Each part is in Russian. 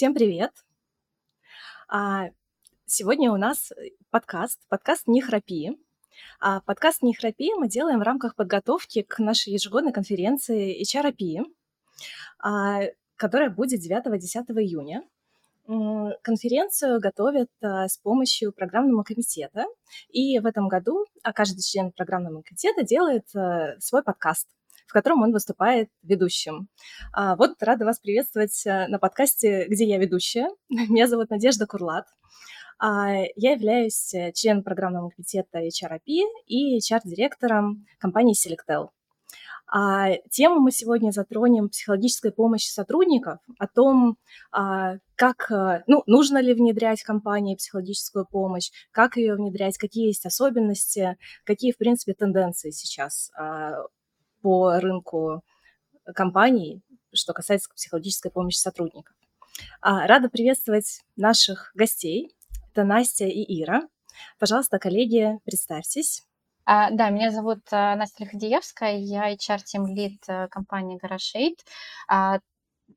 Всем привет! А, Сегодня у нас э, подкаст, подкаст «Не храпи». А подкаст «Не храпи» мы делаем в рамках подготовки к нашей ежегодной конференции HRP, а, которая будет 9-10 июня. Конференцию готовят с помощью программного комитета, и в этом году каждый член программного комитета делает э, свой подкаст – в котором он выступает ведущим. А, вот рада вас приветствовать э, на подкасте, где я ведущая. Меня зовут Надежда Курлат. А, я являюсь э, членом программного комитета HRP и HR-директором компании Selectel. А, тему мы сегодня затронем психологической помощи сотрудников, о том, а, как, э, ну, нужно ли внедрять в компании психологическую помощь, как ее внедрять, какие есть особенности, какие, в принципе, тенденции сейчас а, по рынку компаний, что касается психологической помощи сотрудников. А, рада приветствовать наших гостей. Это Настя и Ира. Пожалуйста, коллеги, представьтесь. А, да, меня зовут а, Настя Лиходеевская, я HR-тим лид э, компании GarageAid. А,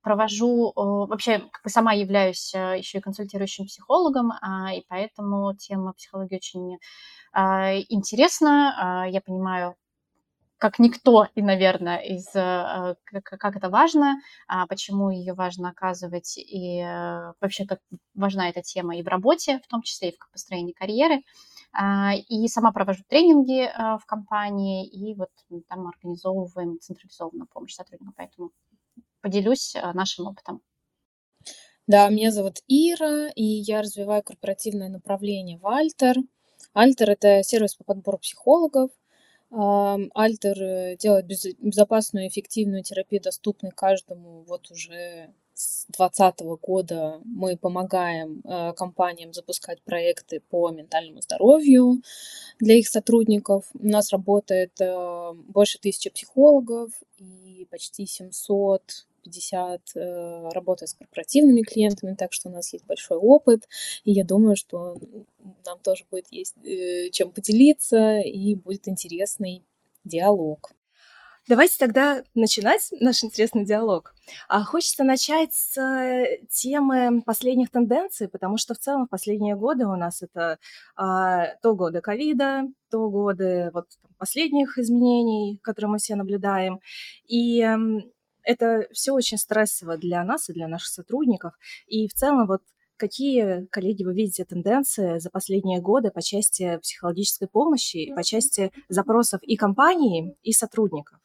провожу, вообще как бы сама являюсь э, еще и консультирующим психологом, а, и поэтому тема психологии очень а, интересна. Я понимаю как никто, и, наверное, из э, как, как это важно, а почему ее важно оказывать, и э, вообще как важна эта тема и в работе, в том числе и в построении карьеры. А, и сама провожу тренинги э, в компании, и вот там организовываем централизованную помощь сотрудникам, поэтому поделюсь нашим опытом. Да, меня зовут Ира, и я развиваю корпоративное направление в Альтер. Альтер – это сервис по подбору психологов, Альтер э, делает безопасную эффективную терапию, доступной каждому. Вот уже с 2020 года мы помогаем э, компаниям запускать проекты по ментальному здоровью для их сотрудников. У нас работает э, больше тысячи психологов и почти 700 50 э, работаю с корпоративными клиентами, так что у нас есть большой опыт, и я думаю, что нам тоже будет есть э, чем поделиться, и будет интересный диалог. Давайте тогда начинать наш интересный диалог. А хочется начать с э, темы последних тенденций, потому что в целом в последние годы у нас это а, то годы ковида, то годы вот, последних изменений, которые мы все наблюдаем. И это все очень стрессово для нас и для наших сотрудников. И в целом вот какие, коллеги, вы видите тенденции за последние годы по части психологической помощи, по части запросов и компании, и сотрудников?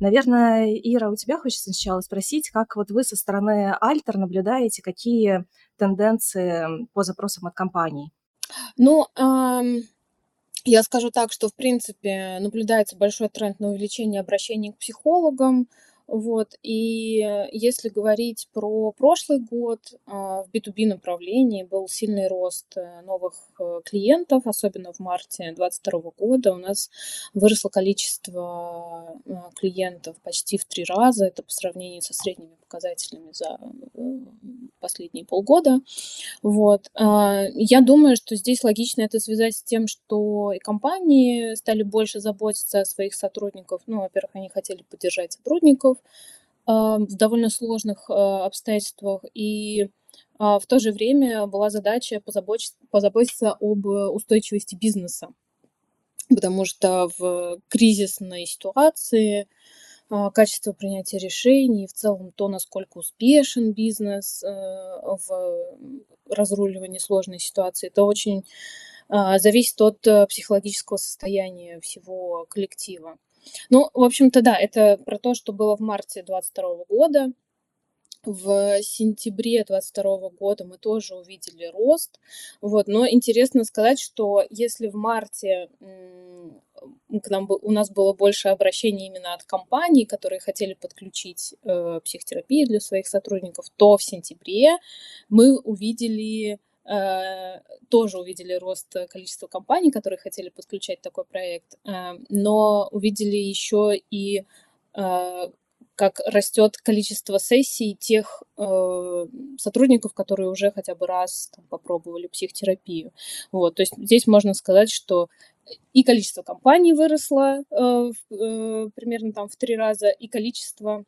Наверное, Ира, у тебя хочется сначала спросить, как вот вы со стороны Альтер наблюдаете, какие тенденции по запросам от компаний? Ну, эм, я скажу так, что, в принципе, наблюдается большой тренд на увеличение обращений к психологам, вот, и если говорить про прошлый год, а, в B2B направлении был сильный рост э, новых э, клиентов, особенно в марте 2022 года. У нас выросло количество э, клиентов почти в три раза, это по сравнению со средними показателями за последние полгода. Вот. А, я думаю, что здесь логично это связать с тем, что и компании стали больше заботиться о своих сотрудниках. Ну, во-первых, они хотели поддержать сотрудников, а, в довольно сложных а, обстоятельствах. И в то же время была задача позаботиться, позаботиться об устойчивости бизнеса. Потому что в кризисной ситуации качество принятия решений, в целом то, насколько успешен бизнес в разруливании сложной ситуации, это очень зависит от психологического состояния всего коллектива. Ну, в общем-то, да, это про то, что было в марте 2022 года. В сентябре 2022 года мы тоже увидели рост. Вот. Но интересно сказать, что если в марте к нам, у нас было больше обращений именно от компаний, которые хотели подключить э, психотерапию для своих сотрудников, то в сентябре мы увидели Э, тоже увидели рост количества компаний, которые хотели подключать такой проект, э, но увидели еще и э, как растет количество сессий тех э, сотрудников, которые уже хотя бы раз там, попробовали психотерапию. Вот, то есть здесь можно сказать, что и количество компаний выросло э, э, примерно там в три раза, и количество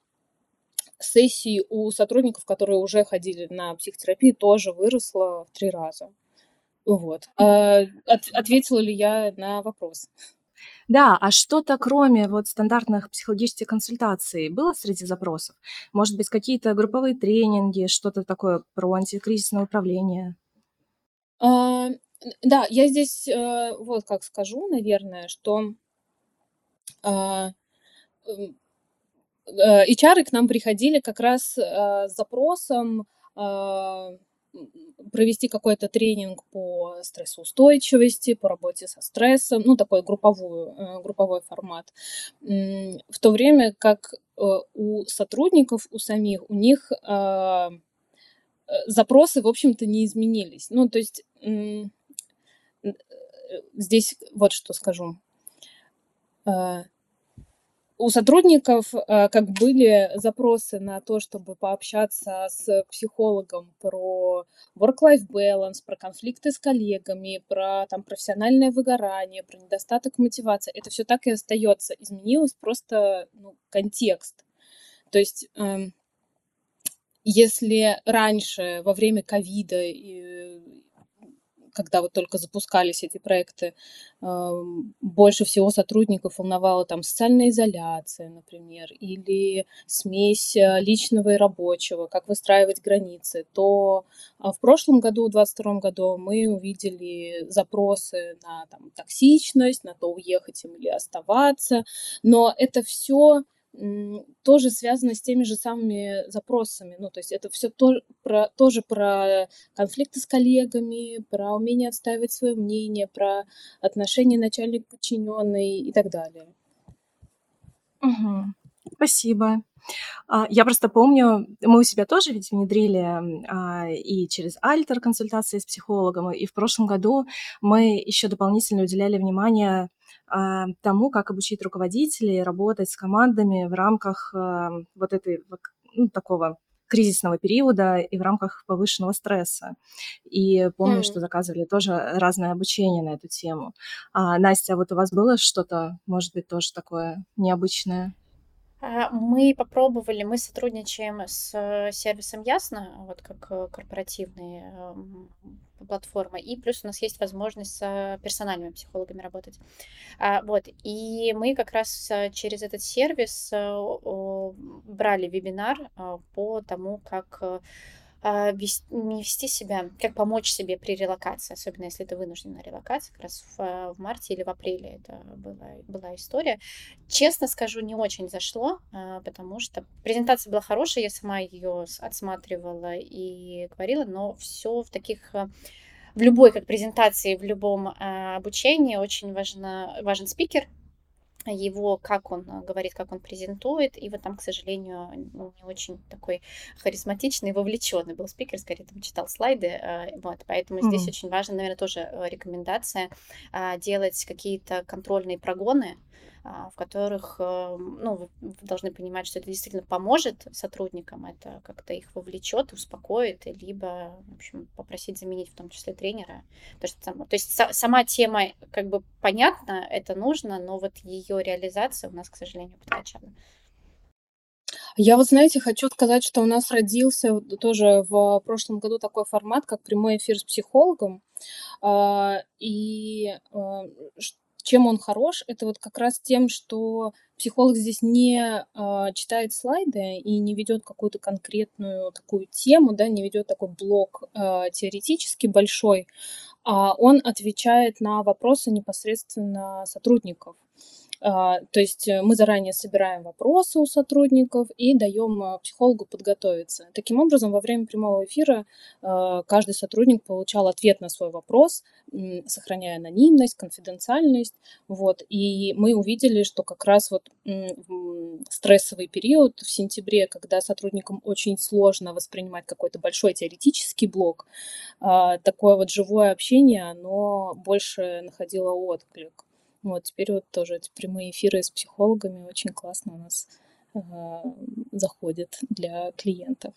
сессий у сотрудников, которые уже ходили на психотерапию, тоже выросло в три раза. Вот. А, от, ответила ли я на вопрос? Да, а что-то кроме вот стандартных психологических консультаций было среди запросов? Может быть, какие-то групповые тренинги, что-то такое про антикризисное управление? А, да, я здесь э, вот как скажу, наверное, что а, э, HR к нам приходили как раз э, с запросом а, провести какой-то тренинг по стрессоустойчивости, по работе со стрессом, ну, такой групповой, э, групповой формат. В то время как э, у сотрудников, у самих, у них а, э, запросы, в общем-то, не изменились. Ну, то есть здесь вот что скажу у сотрудников э, как были запросы на то, чтобы пообщаться с психологом про work-life balance, про конфликты с коллегами, про там, профессиональное выгорание, про недостаток мотивации. Это все так и остается. Изменилось просто ну, контекст. То есть э, если раньше, во время ковида когда вот только запускались эти проекты, больше всего сотрудников волновала там социальная изоляция, например, или смесь э, личного и рабочего, как выстраивать границы, то а, в прошлом году, в 2022 году, мы увидели запросы на там, токсичность, на то, уехать им или оставаться, но это все тоже связано с теми же самыми запросами. Ну, то есть это все то, про, тоже про конфликты с коллегами, про умение отстаивать свое мнение, про отношения начальник-подчиненный и так далее. Угу. Спасибо. А, я просто помню, мы у себя тоже ведь внедрили а, и через Альтер консультации с психологом, и в прошлом году мы еще дополнительно уделяли внимание а, тому, как обучить руководителей работать с командами в рамках вот этой ну, такого кризисного периода и в рамках повышенного стресса. И помню, mm. что заказывали тоже разное обучение на эту тему. А, Настя, вот у вас было что-то, может быть, тоже такое необычное? А, мы попробовали, мы сотрудничаем с э, сервисом Ясно, вот как э, корпоративные эм, платформа, и плюс у нас есть возможность с персональными психологами работать. А, вот, и мы как раз э, через этот сервис брали вебинар по тому, как не вести себя, как помочь себе при релокации, особенно если ты вынужден на релокации, как раз в, а, в марте или в апреле это была, была история. Честно скажу, не очень зашло, а, потому что презентация была хорошая, я сама ее отсматривала и говорила, но все в таких в любой как презентации, в любом обучении очень важно, важен спикер, его, как он э, говорит, как он презентует. И вот там, к сожалению, не очень такой харизматичный, вовлеченный был спикер, скорее там читал слайды. Э, вот, поэтому mm-hmm. здесь очень важно, наверное, тоже э, рекомендация а, делать какие-то контрольные прогоны, в которых, ну, вы должны понимать, что это действительно поможет сотрудникам, это как-то их вовлечет, успокоит, либо, в общем, попросить заменить в том числе тренера. То, что, то есть сама тема как бы понятна, это нужно, но вот ее реализация у нас, к сожалению, подкачана. Я вот, знаете, хочу сказать, что у нас родился тоже в прошлом году такой формат, как прямой эфир с психологом. А, и чем он хорош, это вот как раз тем, что психолог здесь не э, читает слайды и не ведет какую-то конкретную такую тему, да, не ведет такой блок э, теоретически большой, а он отвечает на вопросы непосредственно сотрудников. А, то есть э, мы заранее собираем вопросы у сотрудников и даем а, психологу подготовиться. Таким образом, во время прямого эфира а, каждый сотрудник получал ответ на свой вопрос, сохраняя анонимность, конфиденциальность. Вот. И мы увидели, что как раз вот стрессовый период в сентябре, когда сотрудникам очень сложно воспринимать какой-то большой теоретический блок, такое вот живое общение, оно больше находило отклик. Вот теперь вот тоже эти прямые эфиры с психологами очень классно у нас э, заходят для клиентов.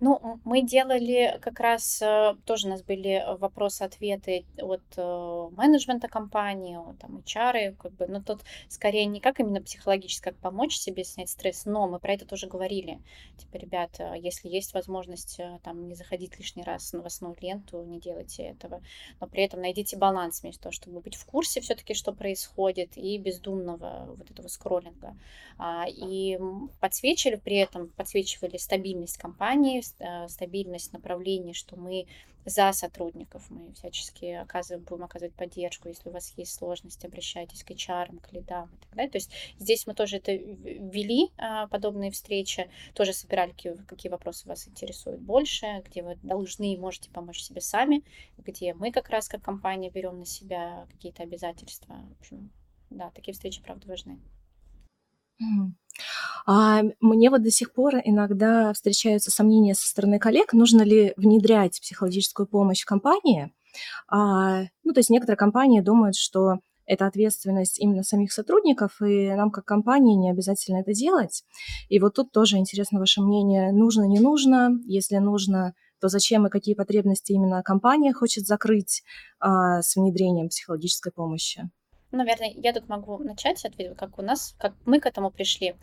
Ну, мы делали как раз, э, тоже у нас были вопросы-ответы от э, менеджмента компании, там HR, как бы, но тут скорее не как именно психологически, как помочь себе снять стресс, но мы про это тоже говорили. Типа, ребята, если есть возможность э, там не заходить лишний раз в новостную ленту, не делайте этого, но при этом найдите баланс между того, чтобы быть в курсе все-таки, что происходит, и бездумного вот этого скроллинга. А, и подсвечивали при этом, подсвечивали стабильность компании, Э, стабильность направлений, что мы за сотрудников, мы всячески оказываем, будем оказывать поддержку, если у вас есть сложности, обращайтесь к HR, к лидам и так далее. То есть здесь мы тоже это ввели, а, подобные встречи, тоже собирали, какие, какие вопросы вас интересуют больше, где вы должны и можете помочь себе сами, где мы как раз как компания берем на себя какие-то обязательства. В общем, да, такие встречи, правда, важны. А мне вот до сих пор иногда встречаются сомнения со стороны коллег, нужно ли внедрять психологическую помощь в компании. А, ну, то есть некоторые компании думают, что это ответственность именно самих сотрудников, и нам как компании не обязательно это делать. И вот тут тоже интересно ваше мнение, нужно, не нужно, если нужно, то зачем и какие потребности именно компания хочет закрыть а, с внедрением психологической помощи. Наверное, я тут могу начать ответить, как у нас, как мы к этому пришли.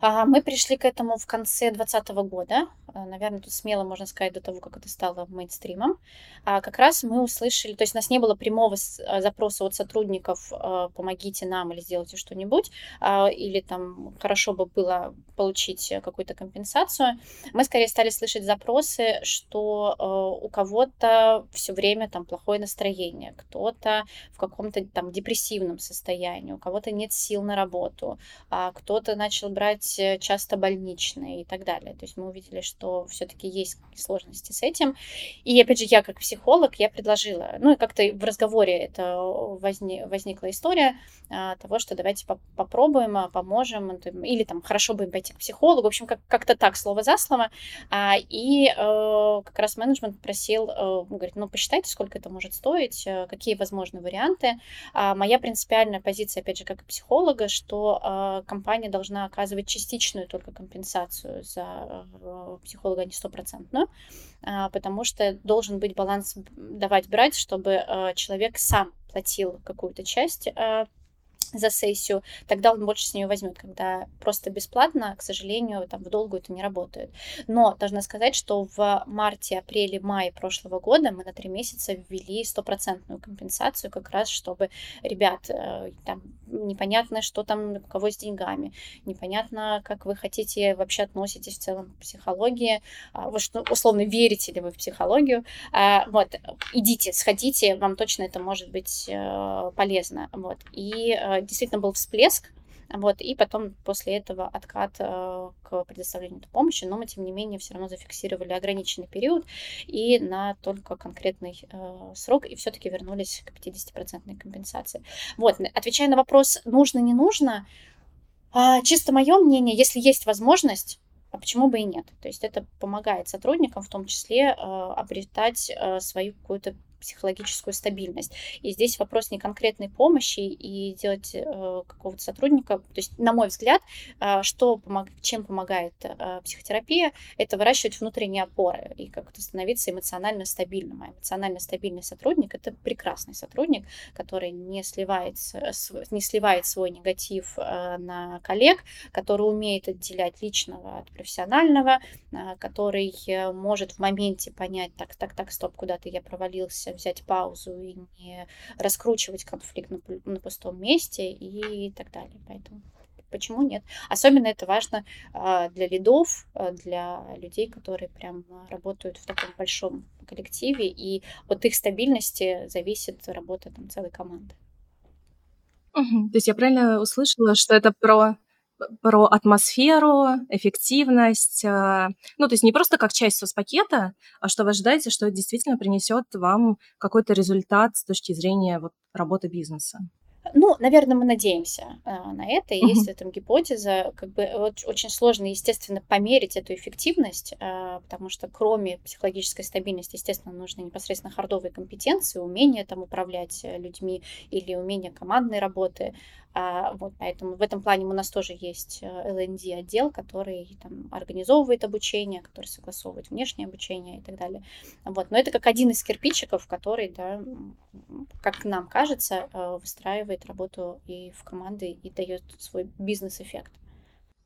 А, мы пришли к этому в конце 2020 года, а, наверное, тут смело можно сказать до того, как это стало мейнстримом. А, как раз мы услышали, то есть у нас не было прямого запроса от сотрудников «помогите нам» или «сделайте что-нибудь», или там «хорошо бы было получить какую-то компенсацию». Мы скорее стали слышать запросы, что у кого-то все время там плохое настроение, кто-то в каком-то там депрессивном состоянии, у кого-то нет сил на работу, кто-то начал брать быть э, часто больничные и так далее. То есть мы увидели, что все-таки есть сложности с этим. И опять же, я как психолог, я предложила, ну и как-то в разговоре это возник, возникла история а, того, что давайте по попробуем, а, поможем, или там хорошо бы пойти к психологу, в общем, как- как-то так, слово за слово. А, и э, как раз менеджмент просил, э, говорит, ну посчитайте, сколько это может стоить, какие возможны варианты. А, моя принципиальная позиция, опять же, как психолога, что э, компания должна оказывать частичную только компенсацию за э, психолога, не стопроцентную, а, потому что должен быть баланс давать-брать, чтобы э, человек сам платил какую-то часть э, за сессию, тогда он больше с нее возьмет. Когда просто бесплатно, к сожалению, там в долгу это не работает. Но должна сказать, что в марте, апреле, мае прошлого года мы на три месяца ввели стопроцентную компенсацию, как раз чтобы, ребят, там непонятно, что там у кого с деньгами, непонятно, как вы хотите вообще относитесь в целом к психологии, а, вы что, условно верите ли вы в психологию, а, вот, идите, сходите, вам точно это может быть э, полезно, вот, и э, действительно был всплеск, вот, и потом после этого откат э, к предоставлению этой помощи, но мы, тем не менее, все равно зафиксировали ограниченный период и на только конкретный э, срок, и все-таки вернулись к 50% компенсации. Вот, отвечая на вопрос, нужно, не нужно, э, чисто мое мнение, если есть возможность, а почему бы и нет? То есть это помогает сотрудникам в том числе э, обретать э, свою какую-то психологическую стабильность. И здесь вопрос не конкретной помощи и делать э, какого-то сотрудника. То есть, на мой взгляд, э, что помог, чем помогает э, психотерапия, это выращивать внутренние опоры и как-то становиться эмоционально стабильным. А эмоционально стабильный сотрудник это прекрасный сотрудник, который не сливает, не сливает свой негатив э, на коллег, который умеет отделять личного от профессионального, э, который э, может в моменте понять, так, так, так, стоп, куда-то я провалился, взять паузу и не раскручивать конфликт на, на пустом месте и так далее. Поэтому почему нет? Особенно это важно а, для лидов, а, для людей, которые прям работают в таком большом коллективе, и от их стабильности зависит работа там целой команды. То есть я правильно услышала, что это про про атмосферу, эффективность. А, ну, то есть не просто как часть соцпакета, а что вы ожидаете, что это действительно принесет вам какой-то результат с точки зрения вот, работы бизнеса. Ну, наверное, мы надеемся э, на это, и есть этом гипотеза. Как бы очень сложно, естественно, померить эту эффективность, э, потому что кроме психологической стабильности, естественно, нужны непосредственно хардовые компетенции, умение там управлять э, людьми или умение командной работы. А, вот, поэтому в этом плане у нас тоже есть L&D отдел, который там организовывает обучение, который согласовывает внешнее обучение и так далее. Вот, но это как один из кирпичиков, который, да, как нам кажется, выстраивает работу и в команды и дает свой бизнес-эффект.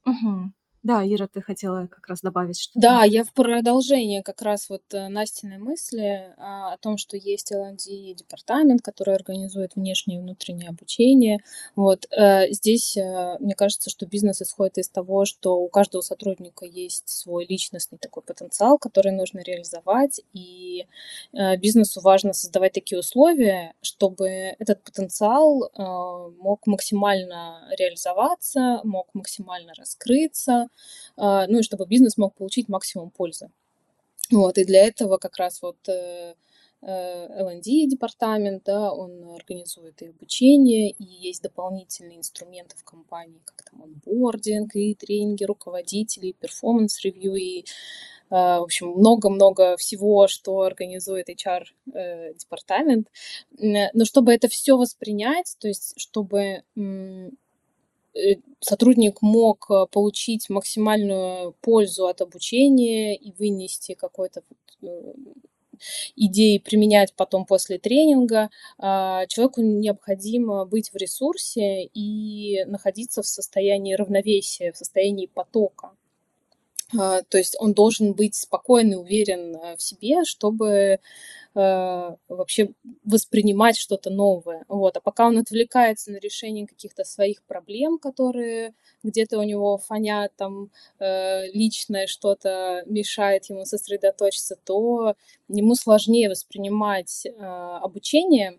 Угу. Да, Ира, ты хотела как раз добавить что-то. Да, я в продолжение как раз вот э, Настиной мысли а, о том, что есть L&D департамент, который организует внешнее и внутреннее обучение. Вот э, здесь э, мне кажется, что бизнес исходит из того, что у каждого сотрудника есть свой личностный такой потенциал, который нужно реализовать, и бизнесу важно создавать такие условия, чтобы этот потенциал мог максимально реализоваться, мог максимально раскрыться, ну и чтобы бизнес мог получить максимум пользы. Вот, и для этого как раз вот э, э, L&D департамент, да, он организует и обучение, и есть дополнительные инструменты в компании, как там онбординг, и тренинги руководителей, performance review, и, а, в общем, много-много всего, что организует HR-департамент. Э, Но чтобы это все воспринять, то есть чтобы Э, сотрудник мог э, получить максимальную пользу от обучения и вынести какой-то э, идеи применять потом после тренинга, а, человеку необходимо быть в ресурсе и находиться в состоянии равновесия, в состоянии потока. А, то есть он должен быть спокойный, уверен в себе, чтобы э, вообще воспринимать что-то новое. Вот. А пока он отвлекается на решение каких-то своих проблем, которые где-то у него фонят, там э, личное что-то мешает ему сосредоточиться, то ему сложнее воспринимать э, обучение,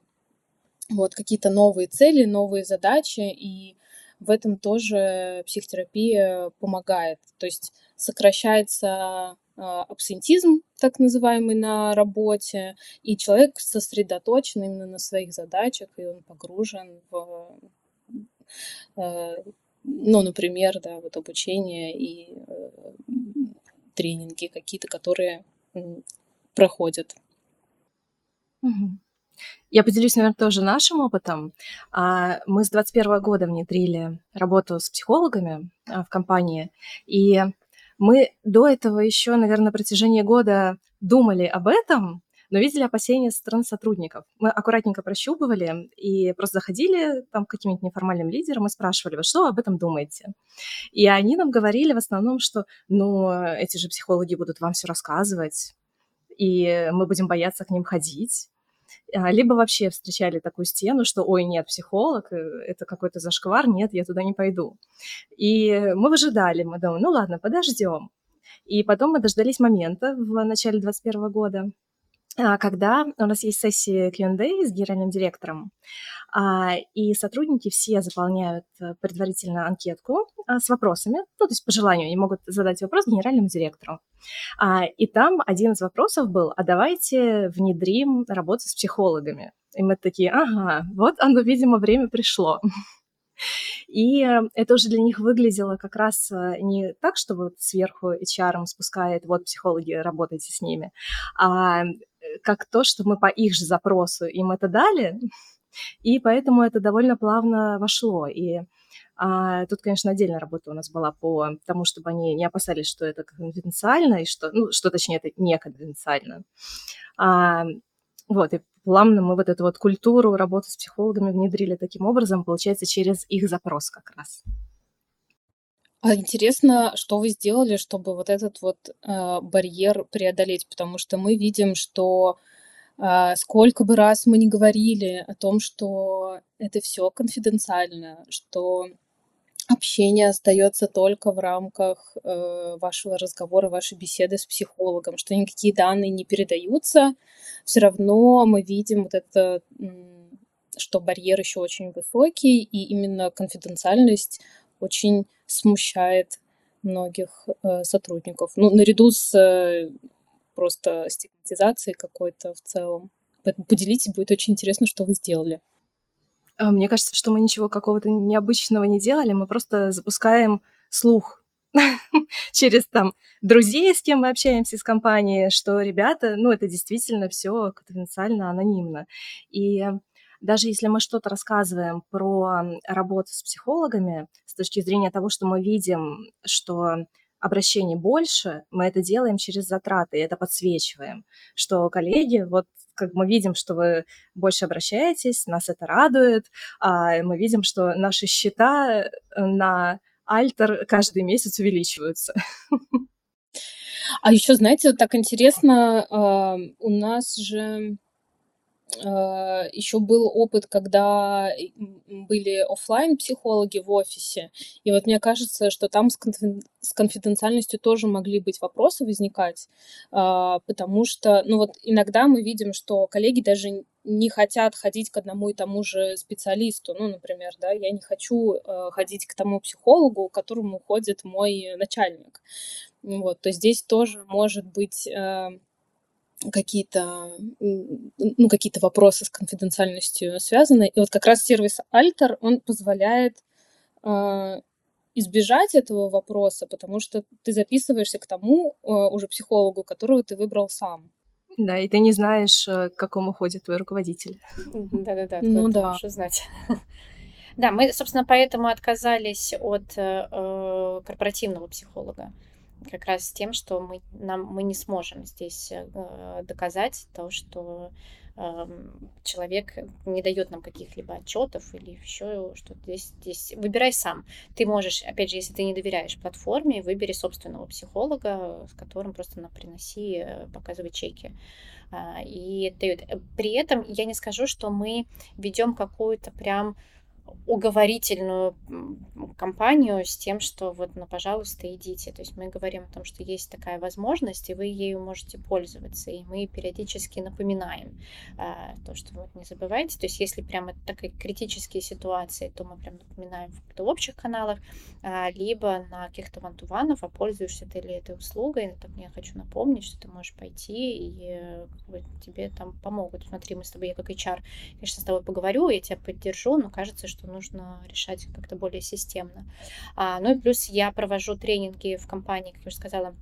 вот, какие-то новые цели, новые задачи, и в этом тоже психотерапия помогает. То есть сокращается а, абсентизм, так называемый, на работе, и человек сосредоточен именно на своих задачах, и он погружен в, э, ну, например, да, вот обучение и э, тренинги какие-то, которые проходят. Угу. Я поделюсь, наверное, тоже нашим опытом. А, мы с 2021 года внедрили работу с психологами а, в компании, и мы до этого еще, наверное, на протяжении года думали об этом, но видели опасения со стороны сотрудников. Мы аккуратненько прощупывали и просто заходили там к каким-нибудь неформальным лидерам и спрашивали, вы что об этом думаете? И они нам говорили в основном, что, ну, эти же психологи будут вам все рассказывать, и мы будем бояться к ним ходить. А, либо вообще встречали такую стену, что ой, нет, психолог, э, это какой-то зашквар, нет, я туда не пойду. И мы выжидали, мы думаем, ну ладно, подождем. И потом мы дождались момента в начале 2021 года, когда у нас есть сессия Q&A с генеральным директором, а, и сотрудники все заполняют э, предварительно анкетку а, с вопросами, ну, то есть по желанию они могут задать вопрос генеральному директору. И там один из вопросов был, а давайте внедрим работу с психологами. И мы такие, ага, вот оно, видимо, время пришло. И э, это уже для них выглядело как раз э, не так, что вот сверху HR спускает, вот психологи, работайте с ними, а как то, что мы по их же запросу им это дали, и поэтому это довольно плавно вошло. И а, тут, конечно, отдельная работа у нас была по тому, чтобы они не опасались, что это конфиденциально, и что, ну, что точнее, это не конфиденциально. А, вот, и плавно мы вот эту вот культуру работы с психологами внедрили таким образом, получается, через их запрос как раз. А интересно, что вы сделали, чтобы вот этот вот э, барьер преодолеть, потому что мы видим, что э, сколько бы раз мы не говорили о том, что это все конфиденциально, что общение остается только в рамках э, вашего разговора, вашей беседы с психологом, что никакие данные не передаются, все равно мы видим вот это, что барьер еще очень высокий, и именно конфиденциальность очень смущает многих э, сотрудников. Ну, наряду с э, просто стигматизацией какой-то в целом. Поэтому поделитесь, будет очень интересно, что вы сделали. А, мне кажется, что мы ничего какого-то необычного не делали, мы просто запускаем слух через там друзей, с кем мы общаемся из компании, что ребята, ну, это действительно все конфиденциально, анонимно. И даже если мы что-то рассказываем про работу с психологами с точки зрения того, что мы видим, что обращений больше, мы это делаем через затраты, и это подсвечиваем, что коллеги, вот как мы видим, что вы больше обращаетесь, нас это радует, а мы видим, что наши счета на альтер каждый месяц увеличиваются. А еще, знаете, вот так интересно, а, у нас же еще был опыт, когда были офлайн психологи в офисе, и вот мне кажется, что там с, конфиденциальностью тоже могли быть вопросы возникать, а, потому что, ну вот иногда мы видим, что коллеги даже не хотят ходить к одному и тому же специалисту. Ну, например, да, я не хочу э, ходить к тому психологу, к которому ходит мой начальник. Вот, то здесь тоже может быть э, какие-то, ну, какие-то вопросы с конфиденциальностью связаны. И вот как раз сервис Alter, он позволяет э, избежать этого вопроса, потому что ты записываешься к тому э, уже психологу, которого ты выбрал сам. Да, и ты не знаешь, э, к какому ходит твой руководитель. Да-да-да, ну да. лучше знать. Да, мы, собственно, поэтому отказались от э, э корпоративного психолога как раз с тем, что мы, нам, мы не сможем здесь э, доказать то, что э, человек не дает нам каких-либо отчетов или еще что-то здесь, здесь. Выбирай сам. Ты можешь, опять же, если ты не доверяешь платформе, выбери собственного психолога, с которым просто на приноси, э, показывай чеки. А, и дают. При этом я не скажу, что мы ведем какую-то прям уговорительную компанию с тем, что вот, ну, пожалуйста, идите. То есть мы говорим о том, что есть такая возможность, и вы ею можете пользоваться. И мы периодически напоминаем а, то, что вот не забывайте. То есть если прямо такие критические ситуации, то мы прям напоминаем в, общих каналах, а, либо на каких-то вантуванов, а пользуешься ты ли этой услугой, так я хочу напомнить, что ты можешь пойти, и как бы, тебе там помогут. Смотри, мы с тобой, я как HR, конечно, с тобой поговорю, я тебя поддержу, но кажется, что нужно решать как-то более системно. А, ну и плюс я провожу тренинги в компании, как я уже сказала,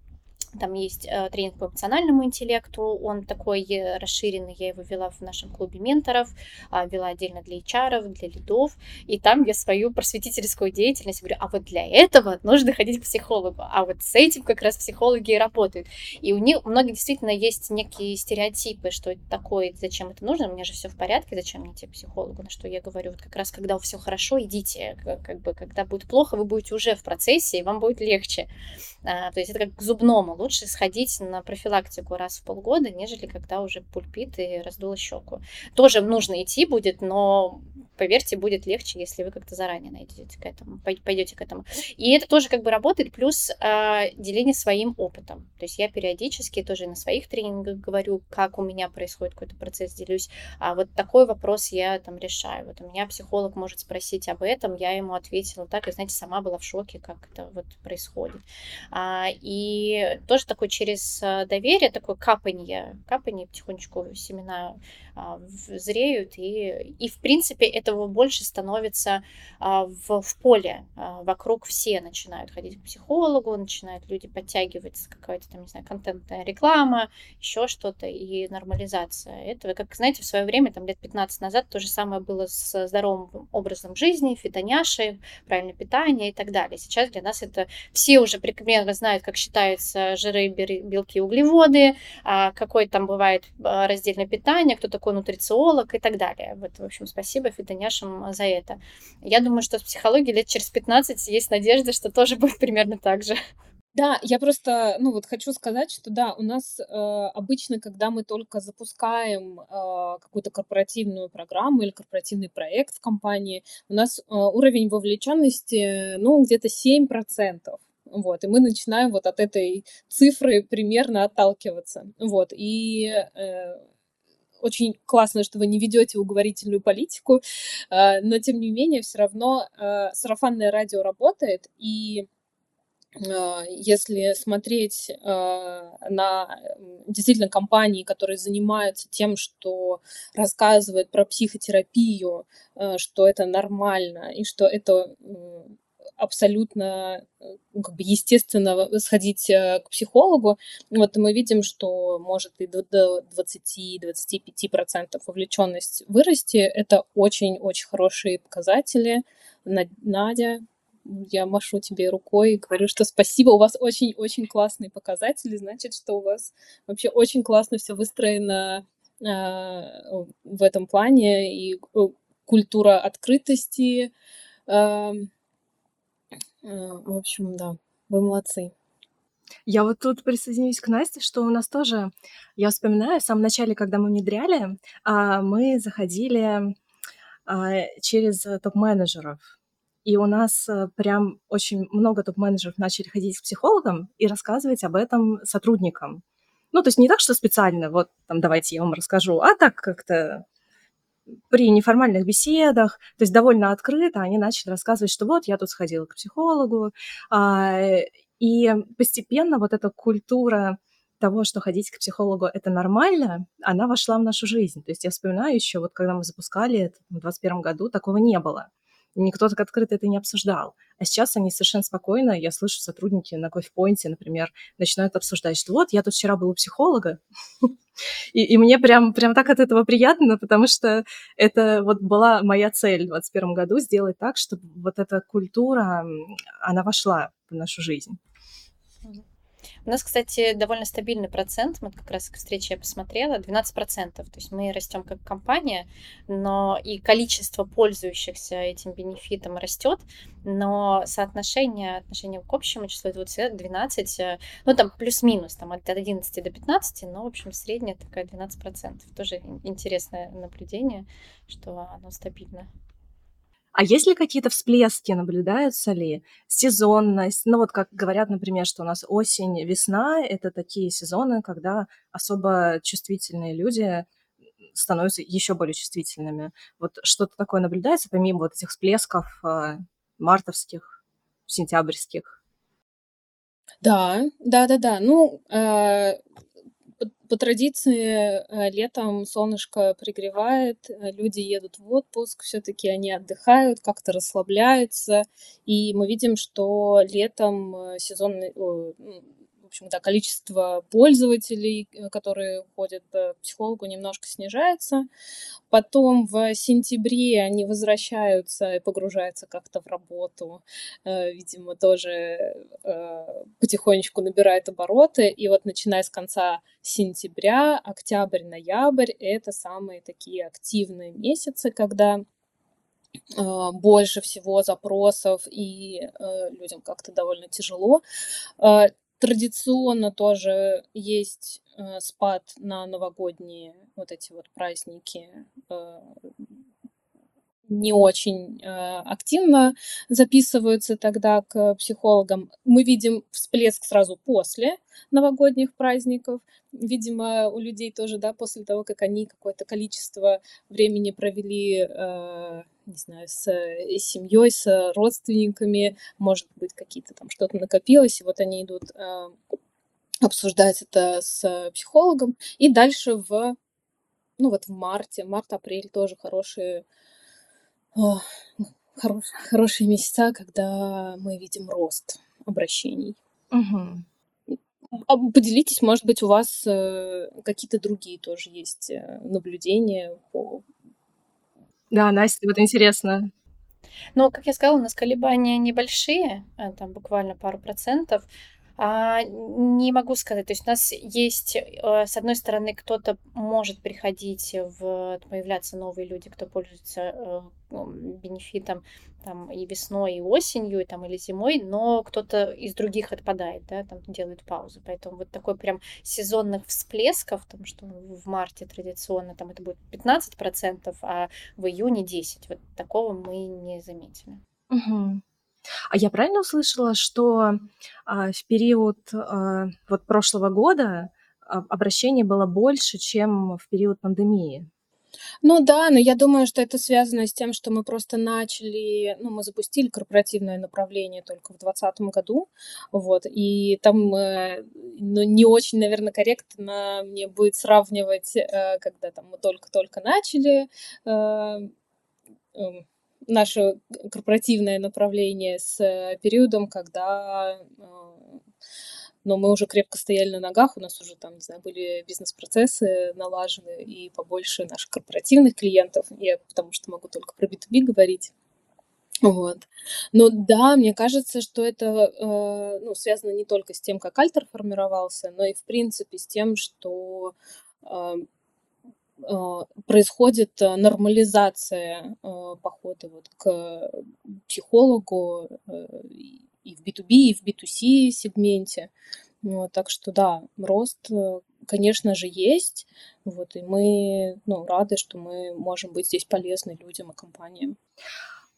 там есть э, тренинг по эмоциональному интеллекту, он такой э, расширенный, я его вела в нашем клубе менторов, э, вела отдельно для HR, для лидов, и там я свою просветительскую деятельность говорю, а вот для этого нужно ходить к психологу, а вот с этим как раз психологи и работают. И у них, у действительно есть некие стереотипы, что это такое, зачем это нужно, у меня же все в порядке, зачем мне к психологу, на что я говорю, вот как раз когда все хорошо, идите, как бы, когда будет плохо, вы будете уже в процессе, и вам будет легче. А, то есть это как к зубному, лучше сходить на профилактику раз в полгода, нежели когда уже пульпит и раздуло щеку. Тоже нужно идти будет, но поверьте, будет легче, если вы как-то заранее найдете к этому, пойдете к этому. И это тоже как бы работает, плюс э, деление своим опытом. То есть я периодически тоже на своих тренингах говорю, как у меня происходит какой-то процесс, делюсь. А вот такой вопрос я там решаю. Вот у меня психолог может спросить об этом, я ему ответила так, и, знаете, сама была в шоке, как это вот происходит. А, и тоже такой через э, доверие, такое капанье, капанье потихонечку семена а, зреют, и, и в принципе этого больше становится а, в, в поле. А, вокруг все начинают ходить к психологу, начинают люди подтягивать какая-то там, не знаю, контентная реклама, еще что-то, и нормализация этого. Как, знаете, в свое время, там лет 15 назад, то же самое было с здоровым образом жизни, фитоняшей, правильное питание и так далее. Сейчас для нас это все уже примерно знают, как считаются жиры, белки, углеводы, какое там бывает раздельное питание, кто-то такой нутрициолог и так далее. Вот, в общем, спасибо фитоняшам за это. Я думаю, что с психологией лет через 15 есть надежда, что тоже будет примерно так же. Да, я просто, ну вот хочу сказать, что да, у нас э, обычно, когда мы только запускаем э, какую-то корпоративную программу или корпоративный проект в компании, у нас э, уровень вовлеченности, ну, где-то 7%. Вот, и мы начинаем вот от этой цифры примерно отталкиваться. Вот, и э, очень классно, что вы не ведете уговорительную политику, э, но тем не менее все равно э, сарафанное радио работает, и э, если смотреть на действительно компании, которые занимаются тем, что рассказывают про психотерапию, что это нормально и что это абсолютно ну, как бы естественно сходить к психологу. Вот мы видим, что может и до 20-25% вовлеченность вырасти. Это очень-очень хорошие показатели. Надя, я машу тебе рукой и говорю, что спасибо, у вас очень-очень классные показатели, значит, что у вас вообще очень классно все выстроено э, в этом плане, и э, культура открытости. Э, в общем, да, вы молодцы. Я вот тут присоединюсь к Насте, что у нас тоже, я вспоминаю, в самом начале, когда мы внедряли, а, мы заходили а, через топ-менеджеров. И у нас э, прям очень много топ-менеджеров начали ходить к психологам и рассказывать об этом сотрудникам. Ну, то есть не так, что специально, вот там давайте я вам расскажу, а так как-то при неформальных беседах, то есть довольно открыто они начали рассказывать, что вот я тут сходила к психологу, а, и постепенно вот эта культура того, что ходить к психологу это нормально, она вошла в нашу жизнь. То есть я вспоминаю еще, вот когда мы запускали это в 2021 году, такого не было никто так открыто это не обсуждал. А сейчас они совершенно спокойно, я слышу, сотрудники на кофе-пойнте, например, начинают обсуждать, что вот, я тут вчера был у психолога, и, и мне прям, прям так от этого приятно, потому что это вот была моя цель в 2021 году, сделать так, чтобы вот эта культура, она вошла в нашу жизнь. У нас, кстати, довольно стабильный процент, мы как раз к встрече я посмотрела, 12%. То есть мы растем как компания, но и количество пользующихся этим бенефитом растет, но соотношение, отношение к общему числу 20, 12, э, ну там плюс-минус, там от 11 до 15, но, в общем, средняя такая 12%. Тоже интересное наблюдение, что оно стабильно. А есть ли какие-то всплески, наблюдаются ли? Сезонность? Ну вот как говорят, например, что у нас осень, весна — это такие сезоны, когда особо чувствительные люди становятся еще более чувствительными. Вот что-то такое наблюдается, помимо вот этих всплесков э, мартовских, сентябрьских? Да, да-да-да. Ну, э, по традиции э, летом солнышко пригревает, э, люди едут в отпуск, все-таки они отдыхают, как-то расслабляются, и мы видим, что летом э, сезонный, общем, да, количество пользователей, э, которые ходят к психологу, немножко снижается. Потом в сентябре они возвращаются и погружаются как-то в работу. Э, видимо, тоже э, потихонечку набирает обороты. И вот начиная с конца сентября, октябрь, ноябрь — это самые такие активные месяцы, когда больше всего запросов, и э, людям как-то довольно тяжело. Э, Традиционно тоже есть э, спад на новогодние вот эти вот праздники. Не очень э, активно записываются тогда к психологам. Мы видим всплеск сразу после новогодних праздников. Видимо, у людей тоже, да, после того, как они какое-то количество времени провели э, не знаю, с э, семьей, с родственниками, может быть, какие-то там что-то накопилось, и вот они идут обсуждать это с психологом, и дальше в, ну вот в марте, март-апрель тоже хорошие, хорош, хорошие месяца, когда мы видим рост обращений. Угу. Поделитесь, может быть, у вас э, какие-то другие тоже есть э, наблюдения по да, Настя, вот интересно. Ну, как я сказала, у нас колебания небольшие, э, там буквально пару процентов. А, не могу сказать. То есть у нас есть, э, с одной стороны, кто-то может приходить в появляться новые люди, кто пользуется э, ну, бенефитом там и весной, и осенью, и там или зимой, но кто-то из других отпадает, да, там делает паузу. Поэтому вот такой прям сезонных всплесков, там, что в марте традиционно там это будет 15%, а в июне 10%. Вот такого мы не заметили. Угу. А я правильно услышала, что а, в период а, вот прошлого года обращений было больше, чем в период пандемии? Ну да, но я думаю, что это связано с тем, что мы просто начали, ну, мы запустили корпоративное направление только в 2020 году, вот, и там, э, ну, не очень, наверное, корректно мне будет сравнивать, э, когда там мы только-только начали, э, наше корпоративное направление с периодом, когда но мы уже крепко стояли на ногах, у нас уже там, не знаю, были бизнес-процессы налажены и побольше наших корпоративных клиентов, я потому что могу только про B2B говорить. Вот. Но да, мне кажется, что это э, ну, связано не только с тем, как альтер формировался, но и в принципе с тем, что э, э, происходит нормализация э, похода вот к психологу э, и в B2B, и в B2C сегменте. Вот, так что да, рост, э, конечно же, есть. Вот, и мы ну, рады, что мы можем быть здесь полезны людям и компаниям.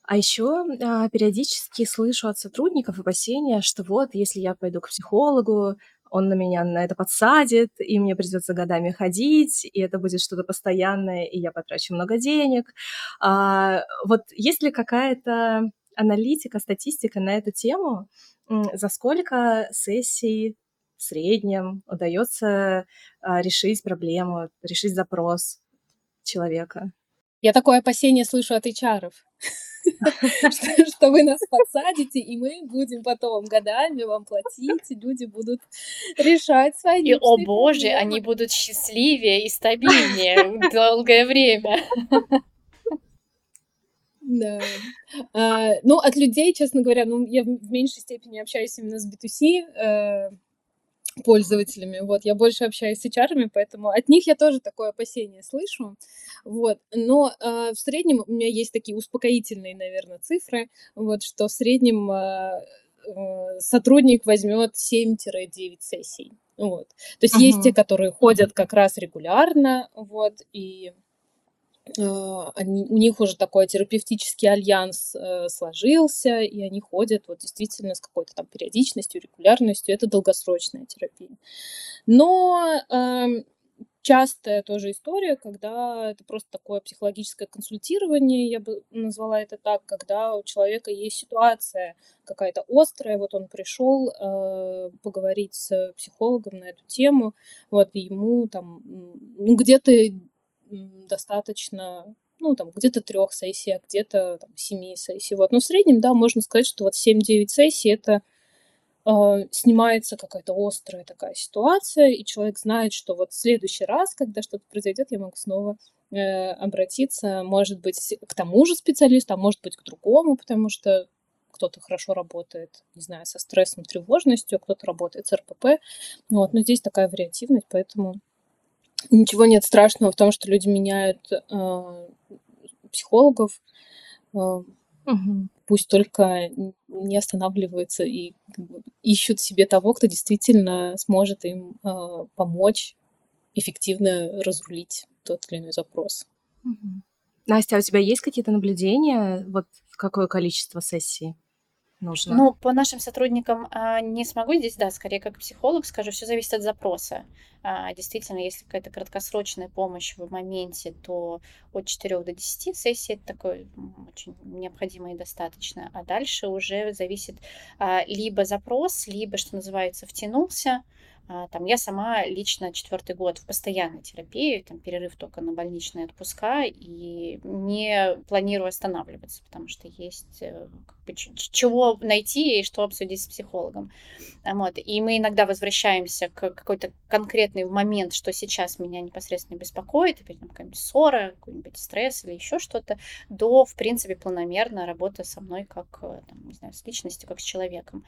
А еще а, периодически слышу от сотрудников опасения, что вот, если я пойду к психологу, он на меня на это подсадит, и мне придется годами ходить, и это будет что-то постоянное, и я потрачу много денег. А, вот есть ли какая-то аналитика, статистика на эту тему? За сколько сессий в среднем удается а, решить проблему, решить запрос человека? Я такое опасение слышу от HR. что вы нас подсадите, и мы будем потом годами вам платить, и люди будут решать свои И, о боже, они будут счастливее и стабильнее долгое время. Да. А, ну, от людей, честно говоря, ну, я в меньшей степени общаюсь именно с B2C, э, пользователями. Вот, я больше общаюсь с HR, поэтому от них я тоже такое опасение слышу. Вот, но э, в среднем у меня есть такие успокоительные, наверное, цифры, вот, что в среднем э, э, сотрудник возьмет 7-9 сессий. Вот. То есть uh-huh. есть те, которые ходят как раз регулярно, вот, и они, у них уже такой терапевтический альянс э, сложился, и они ходят вот действительно с какой-то там периодичностью, регулярностью. Это долгосрочная терапия. Но э, частая тоже история, когда это просто такое психологическое консультирование, я бы назвала это так, когда у человека есть ситуация какая-то острая, вот он пришел э, поговорить с психологом на эту тему, вот и ему там ну, где-то достаточно, ну, там, где-то трех сессий, а где-то там, семи сессий. Вот. Но в среднем, да, можно сказать, что вот 7-9 сессий – это э, снимается какая-то острая такая ситуация, и человек знает, что вот в следующий раз, когда что-то произойдет, я могу снова э, обратиться, может быть, к тому же специалисту, а может быть, к другому, потому что кто-то хорошо работает, не знаю, со стрессом, тревожностью, кто-то работает с РПП. Вот, но здесь такая вариативность, поэтому Ничего нет страшного в том, что люди меняют э, психологов. Э, угу. Пусть только не останавливаются и как бы, ищут себе того, кто действительно сможет им э, помочь эффективно разрулить тот или иной запрос. Угу. Настя, а у тебя есть какие-то наблюдения? Вот в какое количество сессий? Нужно? Ну, по нашим сотрудникам а, не смогу здесь, да, скорее как психолог скажу, все зависит от запроса. А, действительно, если какая-то краткосрочная помощь в моменте, то от 4 до 10 сессий это такое очень необходимо и достаточно. А дальше уже зависит а, либо запрос, либо, что называется, втянулся, там, я сама лично четвертый год в постоянной терапии, там, перерыв только на больничные отпуска, и не планирую останавливаться, потому что есть э, чего найти и что обсудить с психологом. Вот. И мы иногда возвращаемся к какой-то конкретный момент, что сейчас меня непосредственно беспокоит, опять какая-нибудь ссора, какой-нибудь стресс или еще что-то, до, в принципе, планомерно работа со мной как, э, там, не знаю, с личностью, как с человеком.